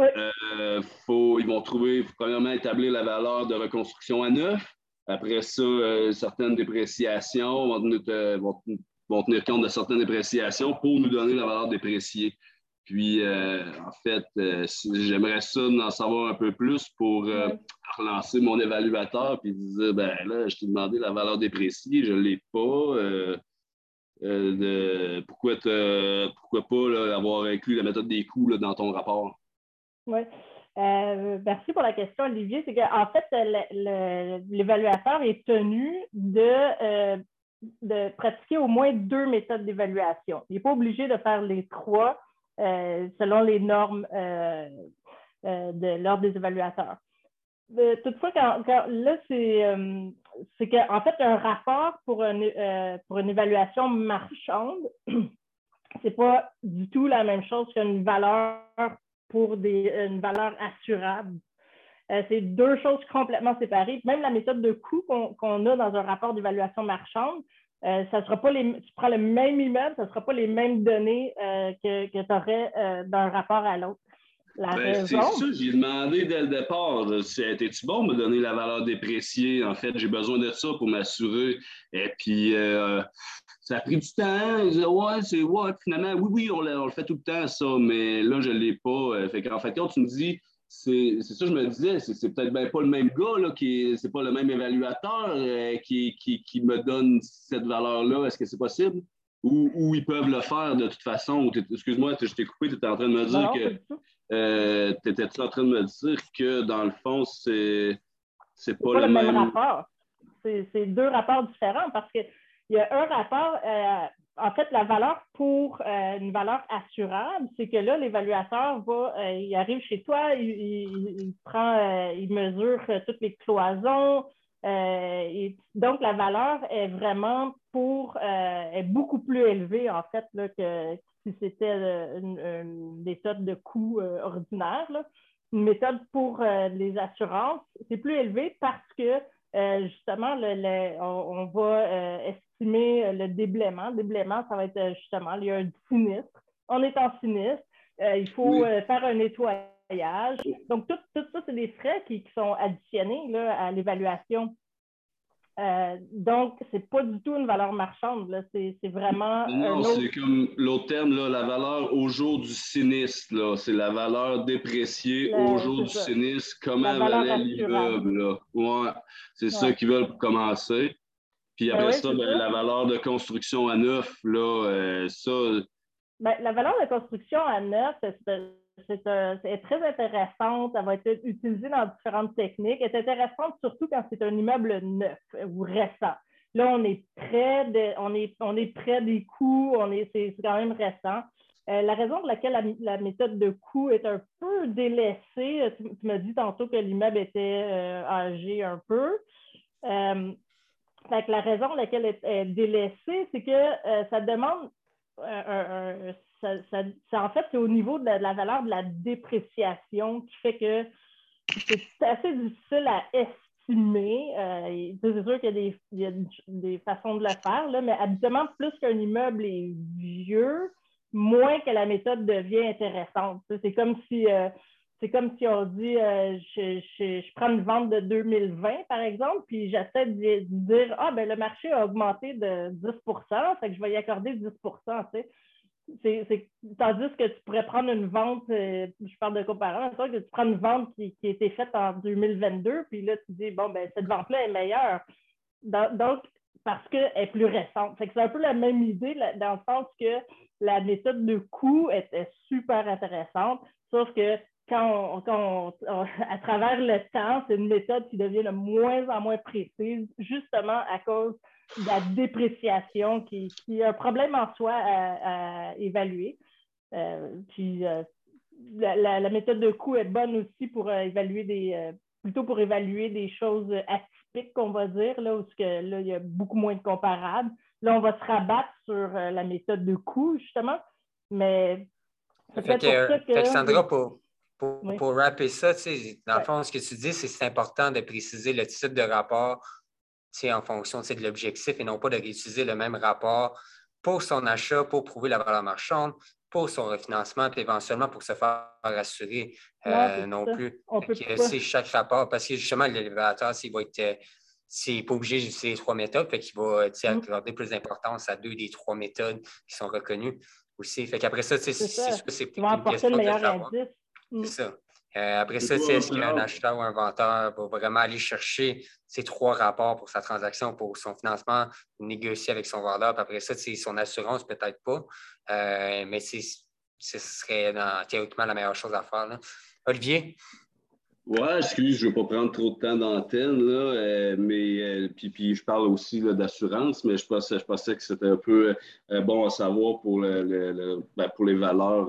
Euh, faut, ils vont trouver, faut premièrement établir la valeur de reconstruction à neuf. Après ça, euh, certaines dépréciations vont euh, vont, vont tenir, compte de certaines dépréciations pour nous donner la valeur dépréciée. Puis, euh, en fait, euh, j'aimerais ça en savoir un peu plus pour euh, relancer mon évaluateur puis dire ben là, je t'ai demandé la valeur dépréciée, je ne l'ai pas. pourquoi, pourquoi pas avoir inclus la méthode des coûts dans ton rapport? Oui. merci pour la question, Olivier. C'est qu'en fait, l'évaluateur est tenu de, de pratiquer au moins deux méthodes d'évaluation. Il n'est pas obligé de faire les trois selon les normes euh, euh, de l'ordre des évaluateurs. toutefois, quand, là, c'est qu'en fait, un rapport pour, une évaluation marchande, c'est pas du tout la même chose qu'une valeur pour une valeur assurable. c'est deux choses complètement séparées. Même la méthode de coût qu'on a dans un rapport d'évaluation marchande, euh, ça sera pas les, tu prends le même immeuble, ça ne sera pas les mêmes données euh, que, que tu aurais euh, d'un rapport à l'autre. Ben, c'est ça, j'ai demandé dès le départ. C'était-tu bon de me donner la valeur dépréciée? En fait, j'ai besoin de ça pour m'assurer. Et puis, ça a pris du temps. ouais, c'est ouais, finalement, oui, oui, on, le fait tout le temps, ça, mais là, je ne l'ai pas. fait qu'en fait, quand tu me dis c'est ça que je me disais, c'est peut-être bien pas le même gars, là, qui c'est pas le même évaluateur euh, qui, qui, me donne cette valeur-là. Est-ce que c'est possible? Ou, ou, ils peuvent le faire de toute façon? Excuse-moi, je t'ai coupé, tu étais en train de me dire que. Euh, tu étais en train de me dire que dans le fond, c'est c'est pas, pas, le même, rapport. C'est deux rapports différents parce qu'il y a un rapport. Euh, en fait, la valeur pour euh, une valeur assurable, c'est que là, l'évaluateur va, euh, il arrive chez toi, il, prend, euh, il mesure toutes les cloisons. Donc, la valeur est vraiment pour, est beaucoup plus élevée, en fait, là, que si c'était une, méthode de coût ordinaire. Une méthode pour les assurances, c'est plus élevé parce que justement, le, on, va euh, le déblaiement. Le déblaiement, ça va être euh, justement, il y a un sinistre. On est en sinistre. Euh, il faut faire un nettoyage. Donc, tout, ça, c'est des frais qui, sont additionnés là, à l'évaluation. Donc, ce n'est pas du tout une valeur marchande. C'est vraiment. Non, c'est comme l'autre terme, là, la valeur au jour du sinistre. C'est la valeur dépréciée au jour du sinistre. Comment valait l'immeuble? Ouais, c'est ça qu'ils veulent commencer. Puis ben après ça, ben, la valeur de construction à neuf, là, euh, ça. Ben, la valeur de construction à neuf, c'est très intéressante. Elle va être utilisée dans différentes techniques. Elle est intéressante surtout quand c'est un immeuble neuf ou récent. Là, on est près, de, on est, on est près des coûts, c'est quand même récent. Euh, la raison pour laquelle la, méthode de coût est un peu délaissée, tu, m'as dit tantôt que l'immeuble était euh, âgé un peu la raison pour laquelle elle est délaissée, c'est que euh, ça demande ça, en fait, c'est au niveau de la, valeur de la dépréciation qui fait que c'est assez difficile à estimer. Euh, c'est sûr qu'il y, a des, façons de le faire, là, mais habituellement, plus qu'un immeuble est vieux, moins que la méthode devient intéressante. C'est comme si euh, c'est comme si on dit euh, je, prends une vente de 2020, par exemple, puis j'essaie de, dire Ah, ben le marché a augmenté de 10 fait que je vais y accorder 10 c'est, tandis que tu pourrais prendre une vente, euh, je parle de comparaison, que tu prends une vente qui, qui, a été faite en 2022, puis là, tu dis, bon, ben cette vente-là est meilleure. donc, parce qu'elle est plus récente. c'est un peu la même idée dans le sens que la méthode de coût est super intéressante, sauf que quand, on, à travers le temps, c'est une méthode qui devient de moins en moins précise, justement à cause la dépréciation qui, est un problème en soi à, évaluer. Euh, puis euh, la, méthode de coût est bonne aussi pour évaluer des plutôt pour évaluer des choses atypiques, qu'on va dire, là, où que, là, il y a beaucoup moins de comparables. Là, on va se rabattre sur la méthode de coût, justement, mais fait que, Sandra, pour, pour, rapper ça, dans le fond, ce que tu dis, c'est que c'est important de préciser le type de rapport en fonction de l'objectif et non pas de réutiliser le même rapport pour son achat, pour prouver la valeur marchande, pour son refinancement, puis éventuellement pour se faire rassurer euh, non plus. C'est chaque rapport, parce que justement, l'élévateur, s'il va être. C'est pas obligé d'utiliser les trois méthodes, fait qu'il va mm. accorder plus d'importance à deux des trois méthodes qui sont reconnues aussi. Fait qu'après ça, c'est c'est une question de savoir. C'est ça. Euh, après ça, est-ce qu'un acheteur ou un vendeur va vraiment aller chercher ces trois rapports pour sa transaction, pour son financement, négocier avec son vendeur, puis après ça, son assurance, peut-être pas. Euh, mais ce serait théoriquement la meilleure chose à faire. Olivier? Ouais, excuse, je ne veux pas prendre trop de temps d'antenne, là, euh, mais euh, puis, puis, je parle aussi d'assurance, mais je pensais, je pensais que c'était un peu euh, bon à savoir pour, le, ben, pour les valeurs,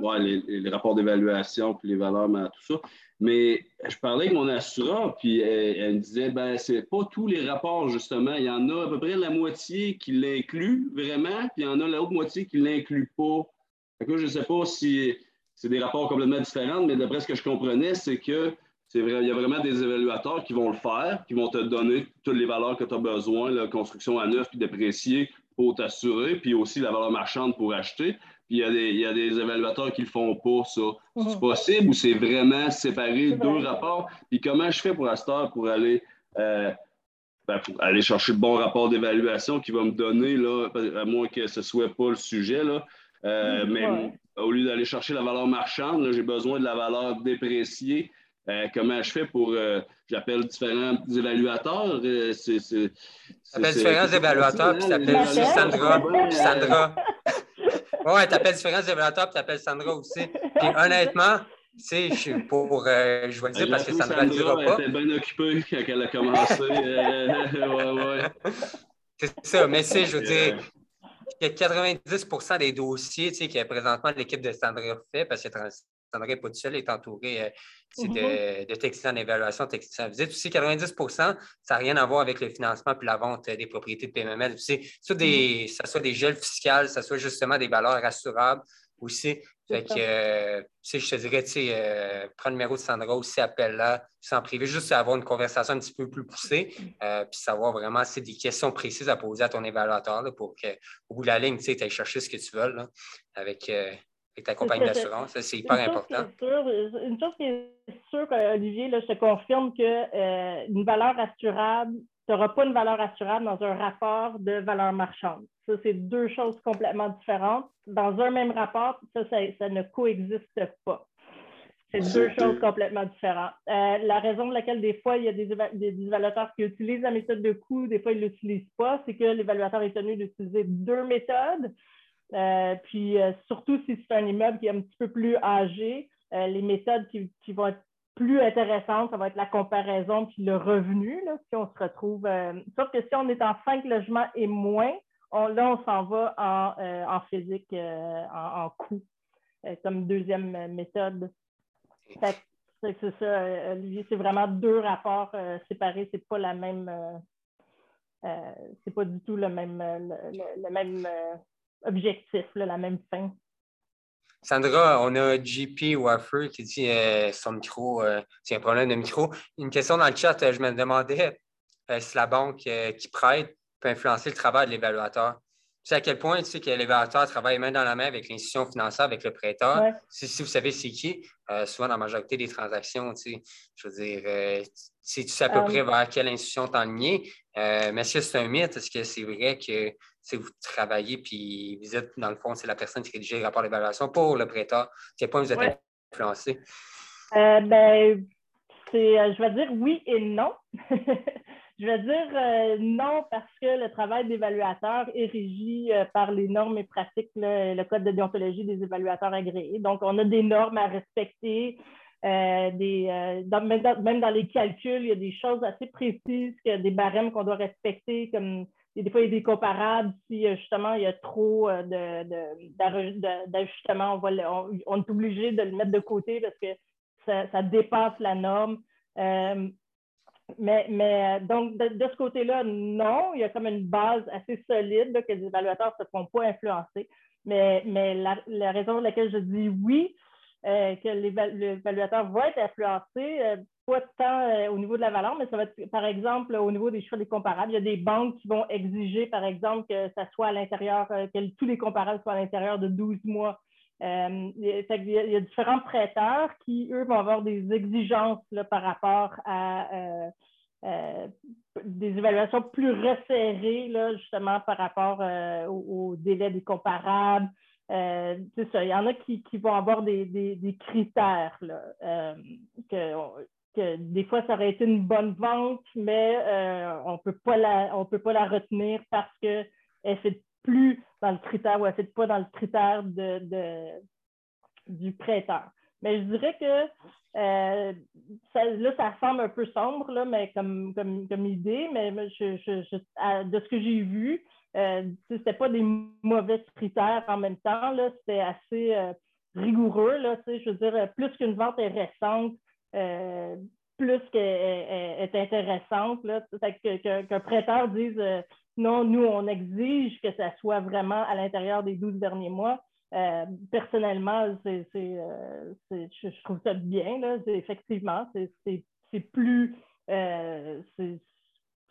ouais, les, rapports d'évaluation, puis les valeurs, mais tout ça. Mais je parlais avec mon assureur, puis elle, me disait, ben, c'est pas tous les rapports, justement. Il y en a à peu près la moitié qui l'inclut vraiment, puis il y en a l'autre moitié qui ne l'inclut pas. je ne sais pas si c'est des rapports complètement différents, mais d'après ce que je comprenais, c'est que c'est vrai, il y a vraiment des évaluateurs qui vont le faire, qui vont te donner toutes les valeurs que tu as besoin, la construction à neuf puis déprécier pour t'assurer, puis aussi la valeur marchande pour acheter. Puis il y a des, il y a des évaluateurs qui le font pas, ça. C'est mhm. possible ou c'est vraiment séparer deux rapports? Puis comment je fais pour Astor pour aller, euh, ben, pour aller chercher le bon rapport d'évaluation qui va me donner, là, à moins que ce soit pas le sujet, là, euh, mais au lieu d'aller chercher la valeur marchande, j'ai besoin de la valeur dépréciée. Euh, comment je fais pour. Euh, j'appelle différents évaluateurs. c'est, c'est, appelles différents évaluateurs, puis t'appelles aussi Sandra. Sandra. ouais, t'appelles différents évaluateurs, puis t'appelles Sandra aussi. Puis honnêtement, tu sais, je suis pour. je vais le dire parce que Sandra ne le dira pas. Elle était bien occupée quand elle a commencé. ouais, ouais. C'est ça, mais c'est, je veux dire, y a 90% des dossiers que présentement l'équipe de Sandra fait, parce que Sandra n'est pas tout seul, elle est entourée euh, mm-hmm. de, techniciens en évaluation, techniciens en visite. Aussi, 90% ça n'a rien à voir avec le financement puis la vente des propriétés de PMML. Tu sais, soit des, ça soit des gels fiscales, ça soit justement des valeurs assurables aussi. Fait que, euh, je te dirais, tu sais, euh, prends le numéro de Sandra aussi, appelle-la, sans privé, juste avoir une conversation un petit peu plus poussée, euh, puis savoir vraiment, c'est des questions précises à poser à ton évaluateur pour qu'au bout de la ligne, tu sais, ailles chercher ce que tu veux là, avec, ta compagnie d'assurance. C'est hyper important. une chose qui est sûre, Olivier, là, je te confirme qu'une valeur assurable, tu n'auras pas une valeur assurable dans un rapport de valeur marchande. Ça, c'est deux choses complètement différentes. Dans un même rapport, ça, ça, ne coexiste pas. C'est deux choses complètement différentes. Euh, la raison pour laquelle des fois, il y a des, évaluateurs qui utilisent la méthode de coût, des fois, ils ne l'utilisent pas, c'est que l'évaluateur est tenu d'utiliser deux méthodes. Euh, puis euh, surtout si c'est un immeuble qui est un petit peu plus âgé, les méthodes qui, qui, vont être plus intéressante, ça va être la comparaison puis le revenu, là, si on se retrouve. Euh, sauf que si on est en cinq logements et moins, là, on s'en va en, euh, physique, euh, en, coût, comme deuxième méthode. C'est ça, Olivier, c'est vraiment deux rapports séparés, c'est pas la même. c'est pas du tout le même, le, même objectif, la même fin. Sandra, on a JP Waffer qui dit euh, son micro, euh, un problème de micro. Une question dans le chat, euh, je me demandais si la banque qui prête peut influencer le travail de l'évaluateur. Tu sais à quel point tu sais que l'évaluateur travaille main dans la main avec l'institution financière, avec le prêteur. Si, vous savez c'est qui, souvent dans la majorité des transactions, tu sais, je veux dire, si tu sais à peu près vers quelle institution t'enligner? mais est-ce que c'est un mythe? Est-ce que c'est vrai que vous travaillez, puis vous êtes, dans le fond, c'est la personne qui rédige le rapport d'évaluation pour le prêteur. À quel point vous êtes influencé? Euh, ben, euh, je vais dire oui et non. je vais dire non parce que le travail d'évaluateur est régi par les normes et pratiques, le code de déontologie des évaluateurs agréés. Donc, on a des normes à respecter. des, même, dans, les calculs, il y a des choses assez précises, des barèmes qu'on doit respecter, comme des fois, il y a des comparables. Si justement il y a trop d'ajustements, on, on, est obligé de le mettre de côté parce que ça, dépasse la norme. Euh, mais, donc, de, ce côté-là, non, il y a comme une base assez solide que les évaluateurs ne se font pas influencer. Mais, la, raison pour laquelle je dis oui, euh, que l'évaluateur va être influencé, euh, pas tant au niveau de la valeur, mais ça va être, par exemple, au niveau des choix des comparables. Il y a des banques qui vont exiger, par exemple, que ça soit à l'intérieur, que tous les comparables soient à l'intérieur de 12 mois. Euh, il, y a, différents prêteurs qui, eux, vont avoir des exigences par rapport à euh, euh, des évaluations plus resserrées, justement, par rapport au, délai des comparables. il y en a qui, vont avoir des, critères que, des fois, ça aurait été une bonne vente, mais on ne peut pas la retenir parce qu'elle fait plus dans le critère ou elle ne pas dans le critère de, du prêteur. Mais je dirais que euh, là, ça semble un peu sombre, là, mais comme, comme, idée, mais de ce que j'ai vu, euh, ce n'était pas des mauvais critères en même temps. C'était assez euh, rigoureux. Là, je veux dire, plus qu'une vente est récente, plus qu'elle est intéressante. Qu'un prêteur dise non, nous, on exige que ça soit vraiment à l'intérieur des 12 derniers mois. Euh, personnellement, euh, je, trouve ça bien. Là. Effectivement, c'est, plus, euh,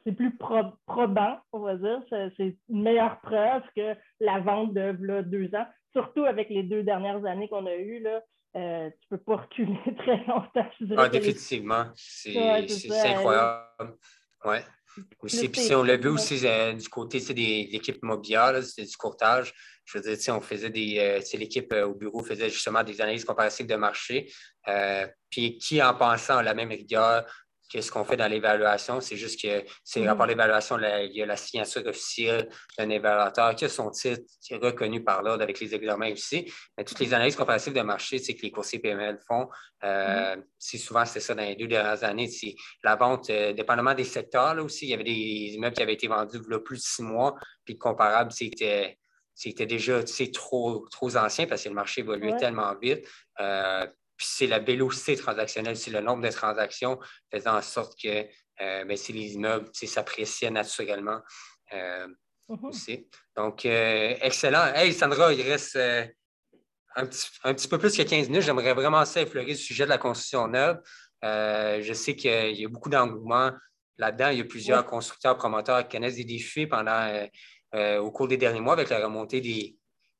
plus probant, on va dire. C'est une meilleure preuve que la vente de deux ans, surtout avec les deux dernières années qu'on a eues. Tu ne peux pas reculer très longtemps. Ah, définitivement. C'est, incroyable. Ouais. Aussi, puis on l'a vu aussi euh, du côté de l'équipe mobilière, c'était du courtage. Je veux dire, on faisait des. Euh, l'équipe euh, au bureau faisait justement des analyses comparatives de marché. puis qui, en pensant à la même rigueur, ce qu'on fait dans l'évaluation, c'est juste que c'est mm-hmm. rapport d'évaluation, il y a la signature officielle d'un évaluateur qui a son titre, qui est reconnu par l'ordre avec les examens aussi. Mais toutes les analyses comparatives de marché c'est que les coursiers PML font, euh, mm-hmm. c'est souvent c'est ça dans les deux dernières années. C'est la vente, euh, dépendamment des secteurs là aussi, il y avait des immeubles qui avaient été vendus il y a plus de six mois, puis comparable, c'était c'était déjà trop, trop ancien parce que le marché évoluait tellement vite. Euh, puis c'est la vélocité transactionnelle, c'est le nombre de transactions faisant en sorte que euh, ben, les immeubles s'appréciaient naturellement euh, mhm. aussi. Donc, euh, excellent. Hey, Sandra, il reste un petit, peu plus que 15 minutes. J'aimerais vraiment ça effleurer le sujet de la construction neuve. je sais qu'il y a beaucoup d'engouement là-dedans. Il y a plusieurs constructeurs, promoteurs qui connaissent des défis pendant, au cours des derniers mois avec la remontée des,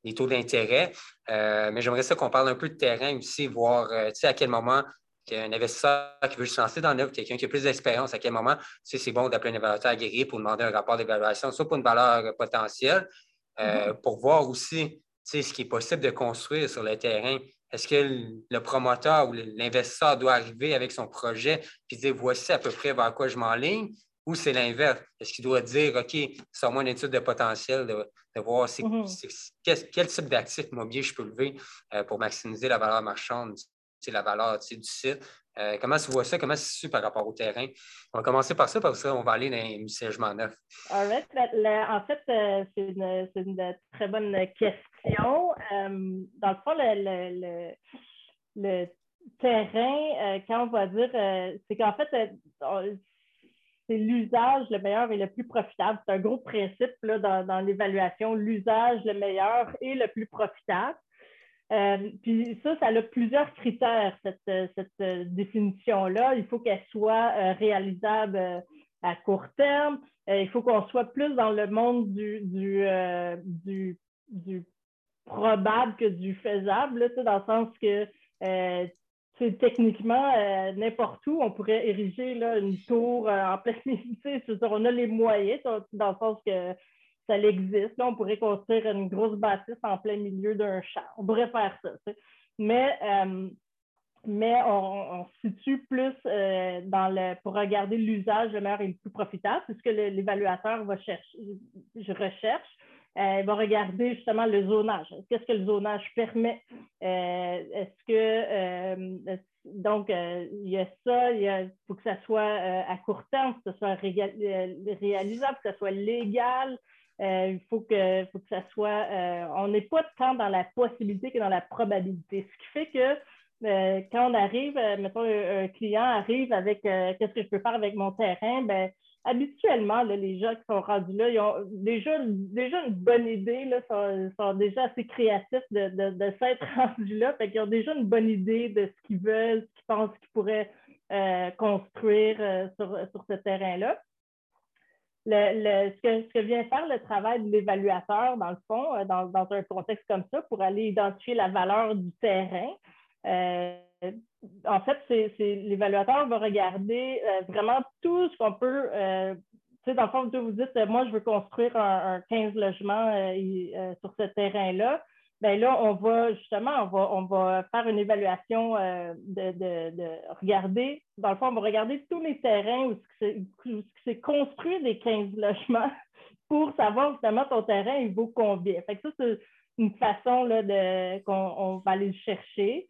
les taux d'intérêt. Euh, mais j'aimerais ça qu'on parle un peu de terrain aussi, voir euh, à quel moment un investisseur qui veut se lancer dans l'œuvre, quelqu'un qui a plus d'expérience, à quel moment c'est bon d'appeler un évaluateur agréé pour demander un rapport d'évaluation, soit pour une valeur potentielle, euh, mm-hmm. pour voir aussi ce qui est possible de construire sur le terrain. Est-ce que le promoteur ou l'investisseur doit arriver avec son projet et dire voici à peu près vers quoi je m'enligne? Ou c'est l'inverse? Est-ce qu'il doit dire, OK, sors moi une étude de potentiel, de, voir mm-hmm. quel, type d'actif immobilier je peux lever euh, pour maximiser la valeur marchande, la valeur du site? Euh, comment tu vois ça? Comment c'est su par rapport au terrain? On va commencer par ça, parce qu'on va aller dans les siègements neufs. en fait, euh, c'est une, très bonne question. dans le fond, le, le terrain, quand on va dire, c'est qu'en fait, c'est l'usage le meilleur et le plus profitable. C'est un gros principe là, dans, l'évaluation, l'usage le meilleur et le plus profitable. Euh, puis ça, ça a plusieurs critères, cette, cette euh, définition-là. Il faut qu'elle soit euh, réalisable à court terme. il faut qu'on soit plus dans le monde du, du, du, probable que du faisable, là, dans le sens que techniquement, euh, n'importe où, on pourrait ériger là, une tour euh, en plein milieu. On a les moyens, dans le sens que ça existe. Là, on pourrait construire une grosse bâtisse en plein milieu d'un champ. On pourrait faire ça. Mais euh, mais on, se situe plus dans le, pour regarder l'usage le meilleur et le plus profitable, puisque l'évaluateur va chercher, je recherche. Il va regarder justement le zonage. Qu'est-ce que le zonage permet? Est-ce que donc, euh, il y a ça, il faut que ça soit euh, à court terme, que ce soit euh, réalisable, que ce soit légal. il faut que, faut que ça soit. on n'est pas tant dans la possibilité que dans la probabilité. Ce qui fait que quand on arrive, mettons, un, client arrive avec qu'est-ce que je peux faire avec mon terrain, ben, habituellement, les gens qui sont rendus là, ils ont déjà, déjà une bonne idée, là, sont, déjà assez créatifs de, de, s'être rendus là. Fait qu'ils ont déjà une bonne idée de ce qu'ils veulent, ce qu'ils pensent qu'ils pourraient euh, construire euh, sur, ce terrain-là. Ce, que, vient faire le travail de l'évaluateur, dans le fond, euh, dans, un contexte comme ça, pour aller identifier la valeur du terrain, en fait, c'est, l'évaluateur va regarder euh, vraiment tout ce qu'on peut. Euh, dans le fond, vous dites, euh, moi, je veux construire un, 15 logements sur ce terrain-là. Bien là, on va justement, on va, on va faire une évaluation de, regarder. Dans le fond, on va regarder tous les terrains où c'est construit des 15 logements pour savoir justement ton terrain, il vaut combien. Fait que ça, c'est une façon là, qu'on va aller le chercher.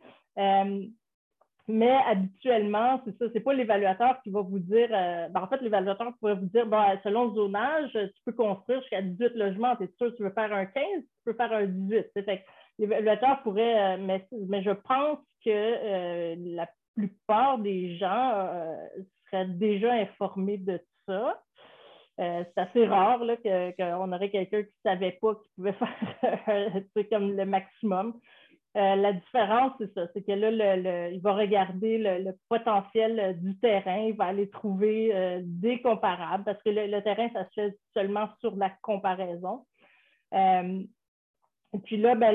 Mais habituellement, c'est ça, c'est pas l'évaluateur qui va vous dire, euh, ben, en fait, l'évaluateur pourrait vous dire, ben, selon le zonage, tu peux construire jusqu'à 18 logements, tu es sûr que tu veux faire un 15, tu peux faire un 18. l'évaluateur pourrait, euh, mais, je pense que euh, la plupart des gens seraient déjà informés de ça. c'est assez rare qu'on aurait quelqu'un qui ne savait pas qu'il pouvait faire comme le maximum. Euh, la différence, c'est ça, c'est que là, il va regarder le, potentiel euh, du terrain, il va aller trouver euh, des comparables, parce que le, terrain, ça se fait seulement sur la comparaison. et puis là, ben,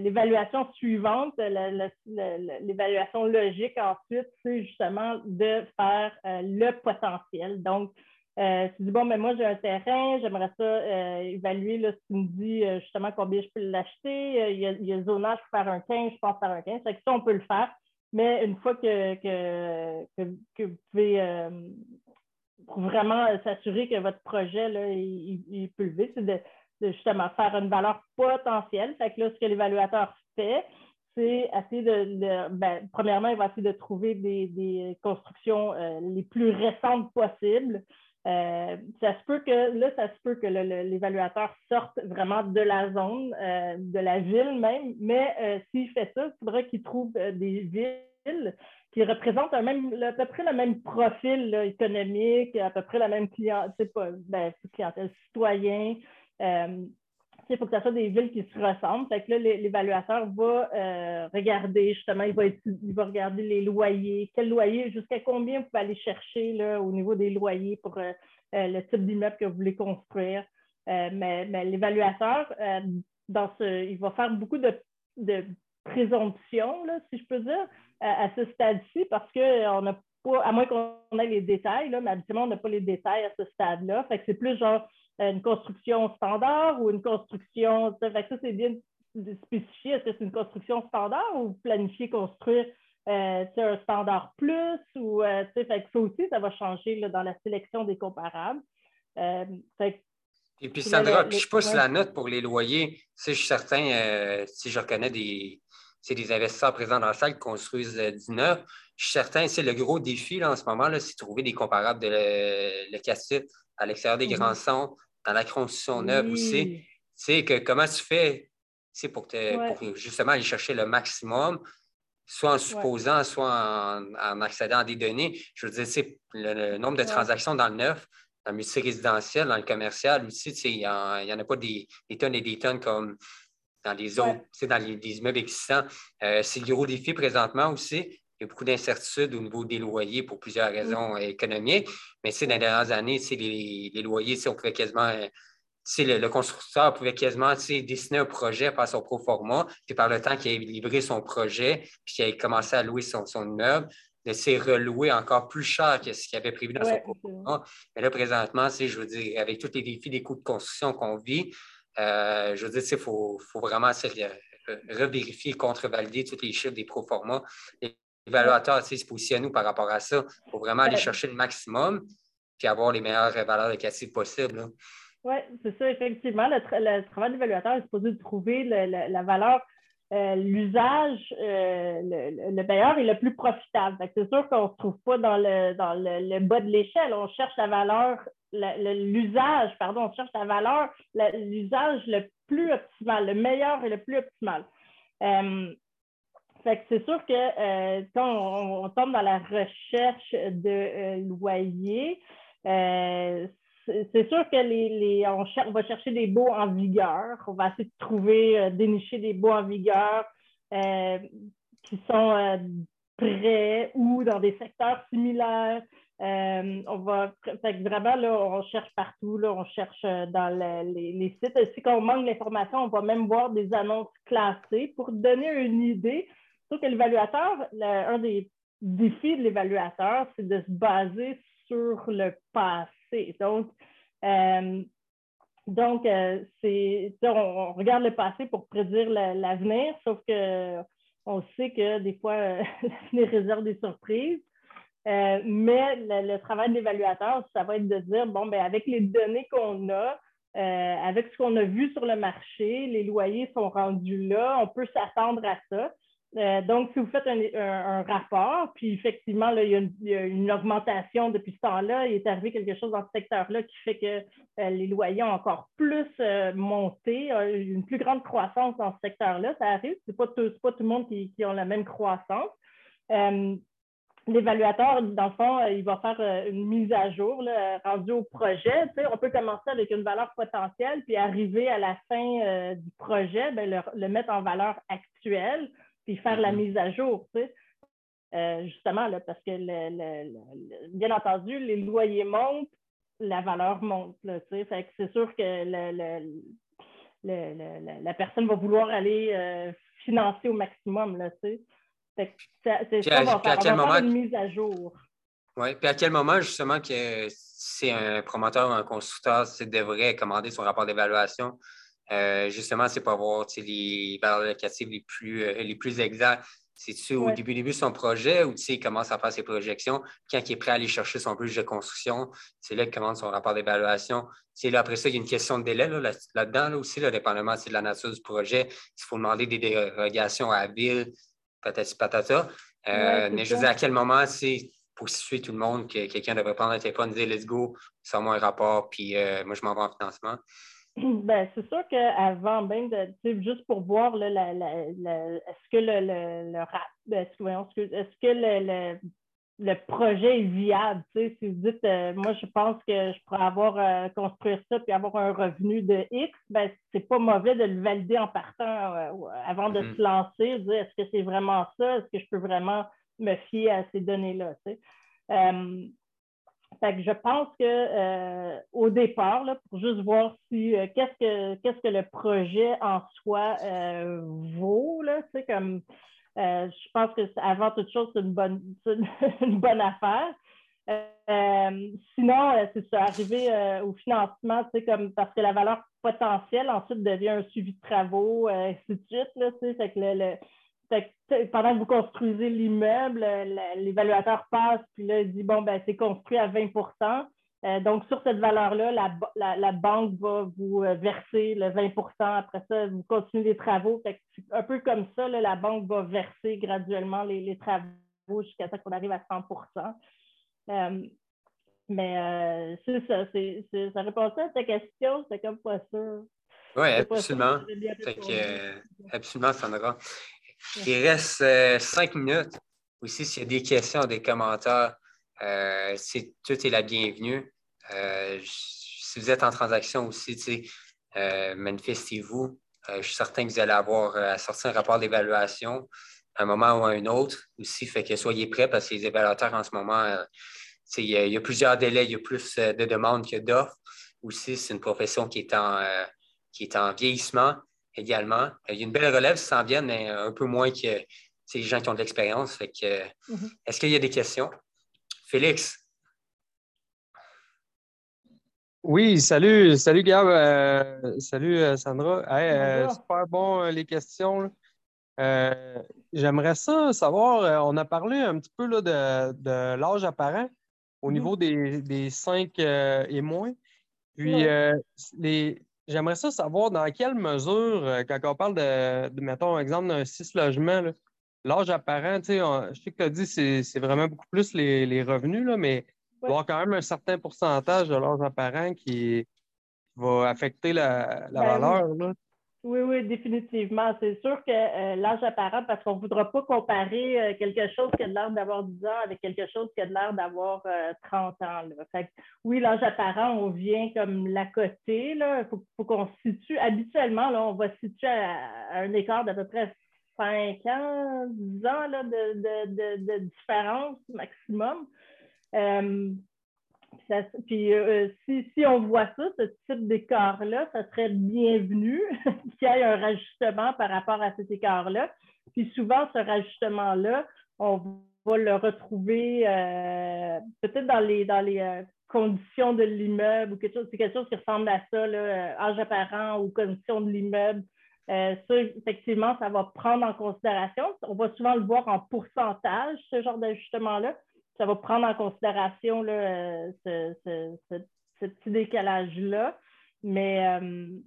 l'évaluation suivante, l'évaluation logique ensuite, c'est justement de faire le potentiel. Donc, euh, tu dis, bon, mais moi, j'ai un terrain, j'aimerais ça euh, évaluer, là, si tu me dis euh, justement combien je peux l'acheter, il, y a, zonage pour faire un 15, je pense faire un 15. Fait que ça, on peut le faire. Mais une fois que, que, que, vous pouvez vraiment s'assurer que votre projet, là, il, peut lever, c'est de, justement faire une valeur potentielle. Fait que là, ce que l'évaluateur fait, c'est essayer de, ben, premièrement, il va essayer de trouver des, des constructions les plus récentes possibles. Euh, ça se peut que là, ça se peut que l'évaluateur sorte vraiment de la zone, euh, de la ville même, mais euh, s'il fait ça, il faudrait qu'il trouve des villes qui représentent à peu près le même profil économique, à peu près la même clientèle, ben, clientèle citoyen. Il faut que ça soit des villes qui se ressemblent. Fait que là, l'évaluateur va regarder, justement, il va, il va regarder les loyers, quel loyer, jusqu'à combien vous pouvez aller chercher là, au niveau des loyers pour euh, le type d'immeuble que vous voulez construire. Euh, mais, l'évaluateur, euh, dans ce, il va faire beaucoup de, de présomptions, là, si je peux dire, à, ce stade-ci, parce qu'on n'a pas, à moins qu'on ait les détails, là, mais habituellement, on n'a pas les détails à ce stade-là. Fait que c'est plus genre une construction standard ou une construction. Fait que ça, c'est bien de spécifier. Est-ce que c'est une construction standard ou planifier construire euh, un standard plus ou euh, fait que ça aussi, ça va changer dans la sélection des comparables. Euh, et puis Sandra, puis je pousse la note pour les loyers. Si je suis certain, si je reconnais des, des investisseurs présents dans la salle qui construisent du neuf, je suis certain, c'est le gros défi en ce moment, c'est trouver des comparables de le, le à l'extérieur des mhm. grands centres, dans la construction neuve aussi. Tu sais, que comment tu fais pour, pour justement aller chercher le maximum soit en supposant, soit en, accédant à des données. Je veux dire, c'est le, nombre de transactions dans le neuf, dans le multirésidentiel, dans le commercial aussi, il n'y en, a pas des, tonnes et des tonnes comme dans les autres, dans les, immeubles existants. Euh, c'est le gros défi présentement aussi. Il y a beaucoup d'incertitudes au niveau des loyers pour plusieurs raisons économiques. Mais dans les dernières années, les, les loyers, on pouvait quasiment le, constructeur pouvait quasiment dessiner un projet par son pro forma, puis par le temps qu'il ait livré son projet, puis qu'il ait commencé à louer son, son immeuble, de s'est relouer encore plus cher que ce qu'il avait prévu dans son pro forma. Mais là, présentement, je veux dire, avec tous les défis des coûts de construction qu'on vit, euh, je veux dire, il faut, faut, vraiment revérifier, contrevalider tous les chiffres des pro forma. Les l'évaluateur se positionne nous par rapport à ça. Faut vraiment aller chercher le maximum puis avoir les meilleures valeurs locatives possibles. Oui, c'est ça, effectivement. Le, travail d'évaluateur est supposé trouver la valeur, euh, l'usage, euh, le, meilleur et le plus profitable. C'est sûr qu'on ne se trouve pas dans le, dans le, bas de l'échelle. On cherche la valeur, l'usage, pardon, on cherche la valeur, l'usage le plus optimal, le meilleur et le plus optimal. Euh, c'est sûr que quand on, tombe dans la recherche de loyer, c'est sûr que les, on, va chercher des baux en vigueur. On va essayer de trouver, euh, dénicher des baux en vigueur euh, qui sont euh, prêts ou dans des secteurs similaires. on va vraiment là, on cherche partout, là, on cherche dans les, sites. Si on manque d'informations, on va même voir des annonces classées pour donner une idée. Sauf que l'évaluateur, un des défis de l'évaluateur, c'est de se baser sur le passé. Donc, euh, donc euh, c'est, on, regarde le passé pour prédire l'avenir, sauf que on sait que des fois, euh, l'avenir réserve des surprises. mais le, travail de l'évaluateur, ça va être de dire, bon, ben, avec les données qu'on a, avec ce qu'on a vu sur le marché, les loyers sont rendus là, on peut s'attendre à ça. Euh, donc, si vous faites un, rapport, puis effectivement, là, il, y a une, augmentation depuis ce temps-là, il est arrivé quelque chose dans ce secteur-là qui fait que euh, les loyers ont encore plus euh, monté, une plus grande croissance dans ce secteur-là. Ça arrive, ce n'est pas, tout le monde qui, a la même croissance. L'évaluateur, dans le fond, il va faire une mise à jour rendue au projet. on peut commencer avec une valeur potentielle, puis arriver à la fin du projet, ben, le mettre en valeur actuelle puis faire la mm-hmm. mise à jour, tu sais. Euh, justement, là, parce que, bien entendu, les loyers montent, la valeur monte. Là, fait que c'est sûr que la personne va vouloir aller euh, financer au maximum. Là, c'est ça, va faire, quel moment... une mise à jour. Oui, puis à quel moment, justement, que c'est un promoteur ou un constructeur devrait commander son rapport d'évaluation, euh, justement, c'est pour avoir les valeurs locatives les plus, euh, les plus exactes. C'est-tu au début, début de son projet ou il commence à faire ses projections? Quand il est prêt à aller chercher son budget de construction, c'est là qu'il commence son rapport d'évaluation. Là, après ça, il y a une question de délai là-dedans aussi, là, dépendamment de la nature du projet. Il faut demander des dérogations à la ville, patati patata. Euh, mais je veux dire, à quel moment c'est pour situer tout le monde que quelqu'un devrait prendre un téléphone et dire Let's go, sors-moi un rapport, puis moi je m'en vais en financement. Ben, c'est sûr qu'avant même de, juste pour voir là, est-ce que le, le, le ben, est-ce que, le, le, projet est viable? Si vous dites, euh, moi, je pense que je pourrais avoir euh, construire ça puis avoir un revenu de X, ben, c'est pas mauvais de le valider en partant euh, avant de mm-hmm. se lancer, dire est-ce que c'est vraiment ça? Est-ce que je peux vraiment me fier à ces données-là? Je pense que euh, au départ, pour juste voir si euh, qu'est-ce que qu'est-ce que le projet en soi euh, vaut, là, comme je pense que avant toute chose, c'est une bonne, une bonne affaire. sinon, c'est ça, au financement, comme parce que la valeur potentielle ensuite devient un suivi de travaux, ainsi de suite. Là, que le pendant que vous construisez l'immeuble, l'évaluateur passe, puis là, il dit bon, ben, c'est construit à 20% euh, donc, sur cette valeur-là, la, banque va vous euh, verser le 20% Après ça, vous continuez les travaux. un peu comme ça, la banque va verser graduellement les, travaux jusqu'à ce qu'on arrive à 100% euh, Mais c'est ça, ça répond à ta question, c'est comme pas ça. Oui, absolument. absolument, Sandra. Il reste euh, cinq minutes. Aussi, s'il y a des questions, des commentaires, euh, tout est la bienvenue. Euh, si vous êtes en transaction aussi, manifestez-vous. je suis certain que vous allez avoir à sortir un rapport d'évaluation à un moment ou à un autre aussi. Fait que soyez prêts parce que les évaluateurs en ce moment, il y, a plusieurs délais, il y a plus de demandes que d'offres. Aussi, c'est une profession qui est en, qui est en vieillissement également. Il y a une belle relève qui s'en vient, mais un peu moins que les gens qui ont de l'expérience. Mm-hmm. Est-ce qu'il y a des questions? Félix? Oui, salut, salut Gab, euh, salut euh, Sandra. Euh, super bon les questions. J'aimerais ça savoir, on a parlé un petit peu là, de, l'âge apparent au mm-hmm. niveau des, des 5 et moins. Puis, les, j'aimerais ça savoir dans quelle mesure, quand on parle de, mettons, exemple d'un 6 logements, l'âge apparent, tu sais, je sais que tu as dit que c'est vraiment beaucoup plus les, revenus, là, mais il y avoir quand même un certain pourcentage de l'âge apparent qui va affecter la, ben valeur. Là. Oui, oui, définitivement. C'est sûr que euh, l'âge apparent, parce qu'on ne voudra pas comparer euh, quelque chose qui a l'air d'avoir 10 ans avec quelque chose qui a l'air d'avoir 30 euh, ans. oui, l'âge apparent, on vient comme la côté. Il faut, qu'on se situe. Habituellement, là, on va se situer à, un écart d'à peu près 5 ans, 10 ans de, différence maximum. Puis euh, si, on voit ça, ce type d'écart-là, ça serait bienvenu qu'il y ait un rajustement par rapport à cet écart-là. Puis souvent, ce rajustement-là, on va le retrouver euh, peut-être dans les, dans les euh, conditions de l'immeuble ou quelque chose, c'est quelque chose qui ressemble à ça, là, âge apparent ou conditions de l'immeuble. Euh, ça, effectivement, ça va prendre en considération. On va souvent le voir en pourcentage, ce genre d'ajustement-là. Ça va prendre en considération là, ce, petit décalage-là. Mais, euh,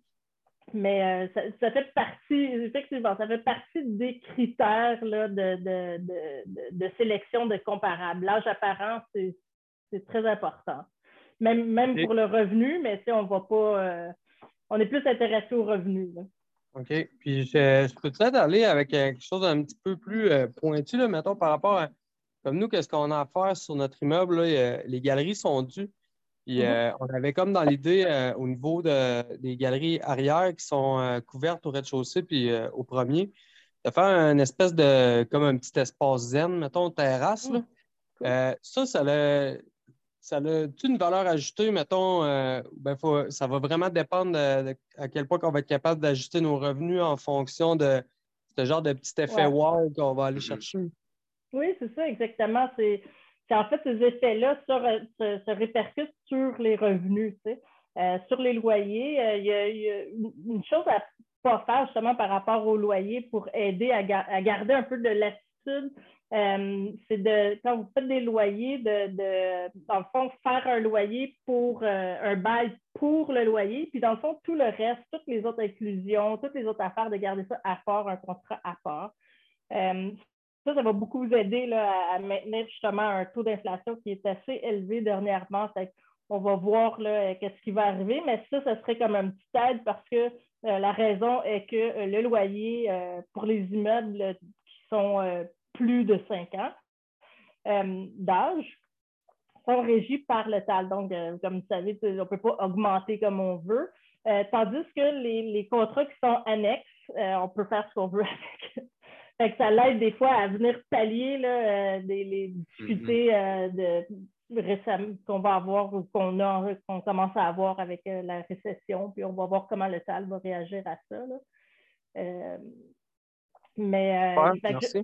mais euh, ça, fait partie, effectivement, ça fait partie des critères de, sélection de comparables. L'âge apparent, c'est très important. Même, même pour le revenu, mais on va pas. on est plus intéressé au revenu. OK. Puis je, peux peut-être aller avec quelque chose d'un petit peu plus euh, pointu, là, mettons, par rapport à comme nous, qu'est-ce qu'on a à faire sur notre immeuble? les galeries sont dues. Puis mm-hmm. euh, on avait comme dans l'idée euh, au niveau des galeries arrière qui sont couvertes au rez-de-chaussée puis au premier, de faire une espèce de comme un petit espace zen, mettons, terrasse. Mm. ça, ça, ça a une valeur ajoutée, mettons, euh, ben ça va vraiment dépendre de, à quel point on va être capable d'ajuster nos revenus en fonction de ce genre de petit effet wow qu'on va aller mm-hmm. chercher. Oui, c'est ça, exactement. C'est en fait, ces effets-là se, répercutent sur les revenus. Euh, sur les loyers, euh, il y, a une chose à ne pas faire justement par rapport aux loyers pour aider à, à garder un peu de lassitude euh, c'est de, quand vous faites des loyers, de, de, dans le fond, faire un loyer pour euh, un bail pour le loyer, puis dans le fond, tout le reste, toutes les autres inclusions, toutes les autres affaires, de garder ça à part, un contrat à part. Ça, ça va beaucoup vous aider là, à, maintenir justement un taux d'inflation qui est assez élevé dernièrement. On va voir qu'est-ce qui va arriver, mais ça, ça serait comme un petit aide parce que la raison est que le loyer pour les immeubles qui sont plus de 5 ans euh, d'âge sont régis par le TAL. Donc, euh, comme vous savez, on ne peut pas augmenter comme on veut. Euh, tandis que les, contrats qui sont annexes, on peut faire ce qu'on veut avec. Ça l'aide des fois à venir pallier là, les difficultés mm-hmm. de qu'on va avoir ou qu'on a qu'on commence à avoir avec la récession, puis on va voir comment le TAL va réagir à ça. mais merci.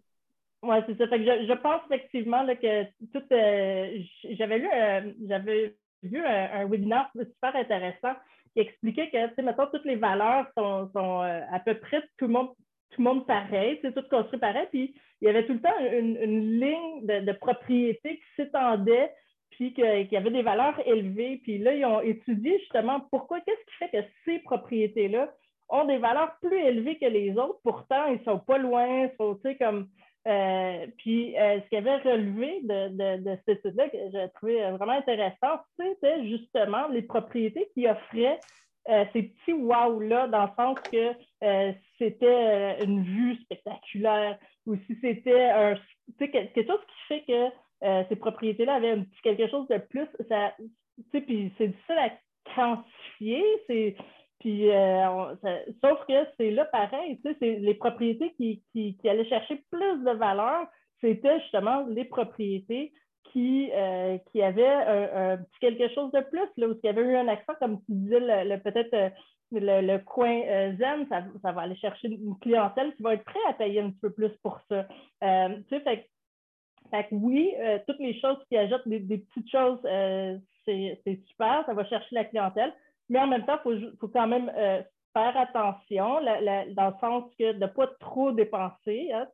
Oui, c'est ça. je, pense effectivement que tout. Euh, j'avais lu, euh, j'avais vu un, webinaire super intéressant qui expliquait que, tu sais, maintenant, toutes les valeurs sont, euh, à peu près tout le monde, tout le monde pareil, c'est tout construit pareil. Puis il y avait tout le temps une, ligne de, propriété qui s'étendait, puis qu'il y avait des valeurs élevées. Puis là, ils ont étudié justement pourquoi, qu'est-ce qui fait que ces propriétés-là ont des valeurs plus élevées que les autres. Pourtant, ils ne sont pas loin, sont, tu sais, comme euh, puis, euh, ce qu'il avait relevé de, de, de cette étude-là, que j'ai trouvé vraiment intéressant, c'était justement les propriétés qui offraient euh, ces petits wow-là, dans le sens que c'était une vue spectaculaire ou si c'était un, quelque chose qui fait que ces propriétés-là avaient quelque chose de plus. Puis c'est difficile à quantifier. C'est euh, sauf que c'est là pareil, sais, les propriétés qui, qui, allaient chercher plus de valeur, c'était justement les propriétés qui, euh, qui avaient un, petit quelque chose de plus, là, il y avait eu un accent, comme tu disais, le, peut-être euh, le, coin zen, ça, ça, va aller chercher une clientèle qui va être prêt à payer un petit peu plus pour ça. tu sais, fait, fait que oui, toutes les choses qui ajoutent des, petites choses, c'est super, ça va chercher la clientèle mais en même temps, il faut, quand même euh, faire attention, dans le sens que de ne pas trop dépenser, hein,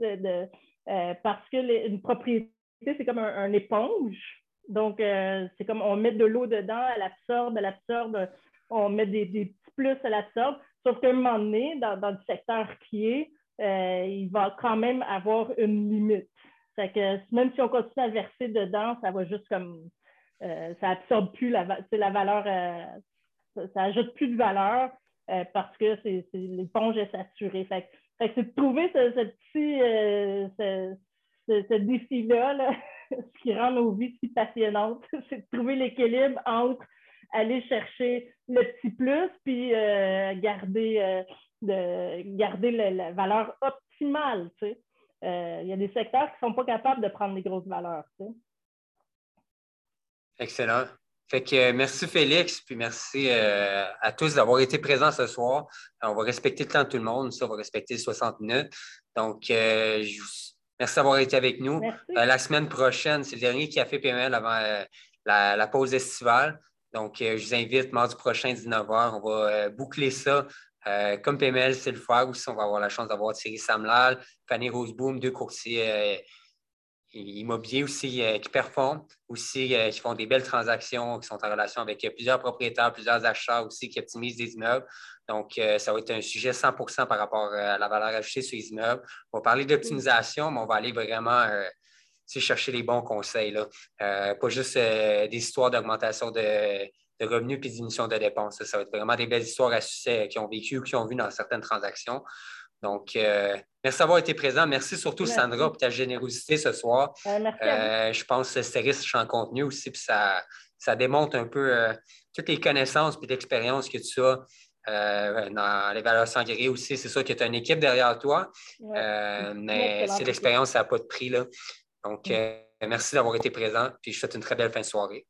parce que une propriété, c'est comme un, éponge. Donc, c'est comme on met de l'eau dedans, elle absorbe, elle absorbe, on met des, petits plus, elle absorbe. Sauf qu'à un moment donné, dans, dans le secteur qui est, il va quand même avoir une limite. Fait que même si on continue à verser dedans, ça va juste comme. Euh, ça absorbe plus la, la valeur, euh, ça, ajoute plus de valeur euh, parce que l'éponge est saturée. C'est de trouver ce, petit défi-là, ce qui rend nos vies si passionnantes, c'est de trouver l'équilibre entre aller chercher le petit plus puis garder, de, garder la, valeur optimale. Tu sais. Euh, il y a des secteurs qui ne sont pas capables de prendre des grosses valeurs. Excellent. Fait que euh, merci Félix, puis merci euh, à tous d'avoir été présents ce soir. On va respecter le temps de tout le monde, ça, on va respecter les 60 minutes. Donc, merci d'avoir été avec nous. la semaine prochaine, c'est le dernier qui a fait PML avant la, pause estivale. Donc, je vous invite mardi prochain, 19h, on va boucler ça euh, comme PML, c'est le foire aussi, on va avoir la chance d'avoir Thierry Samlal, Fanny Roseboom, deux courtiers euh, immobiliers aussi euh, qui performent, aussi qui font des belles transactions, qui sont en relation avec plusieurs propriétaires, plusieurs achats aussi qui optimisent des immeubles. Donc, ça va être un sujet 100% par rapport à la valeur ajoutée sur les immeubles. On va parler d'optimisation, mais on va aller vraiment chercher les bons conseils. Là. pas juste des histoires d'augmentation de de revenus puis diminution de dépenses. Ça, va être vraiment des belles histoires à succès qui ont vécu ou qui ont vu dans certaines transactions. Donc, euh, merci d'avoir été présent. Merci surtout, Sandra, pour ta générosité ce soir. Euh, euh, je pense que c'est riche en contenu aussi, puis ça, ça démontre un peu toutes les connaissances et l'expérience que tu as. Dans les valeurs sanguines aussi, c'est sûr que tu as une équipe derrière toi, mais c'est l'expérience, ça n'a pas de prix. Là. Donc, mm. merci d'avoir été présent, puis je te souhaite une très belle fin de soirée.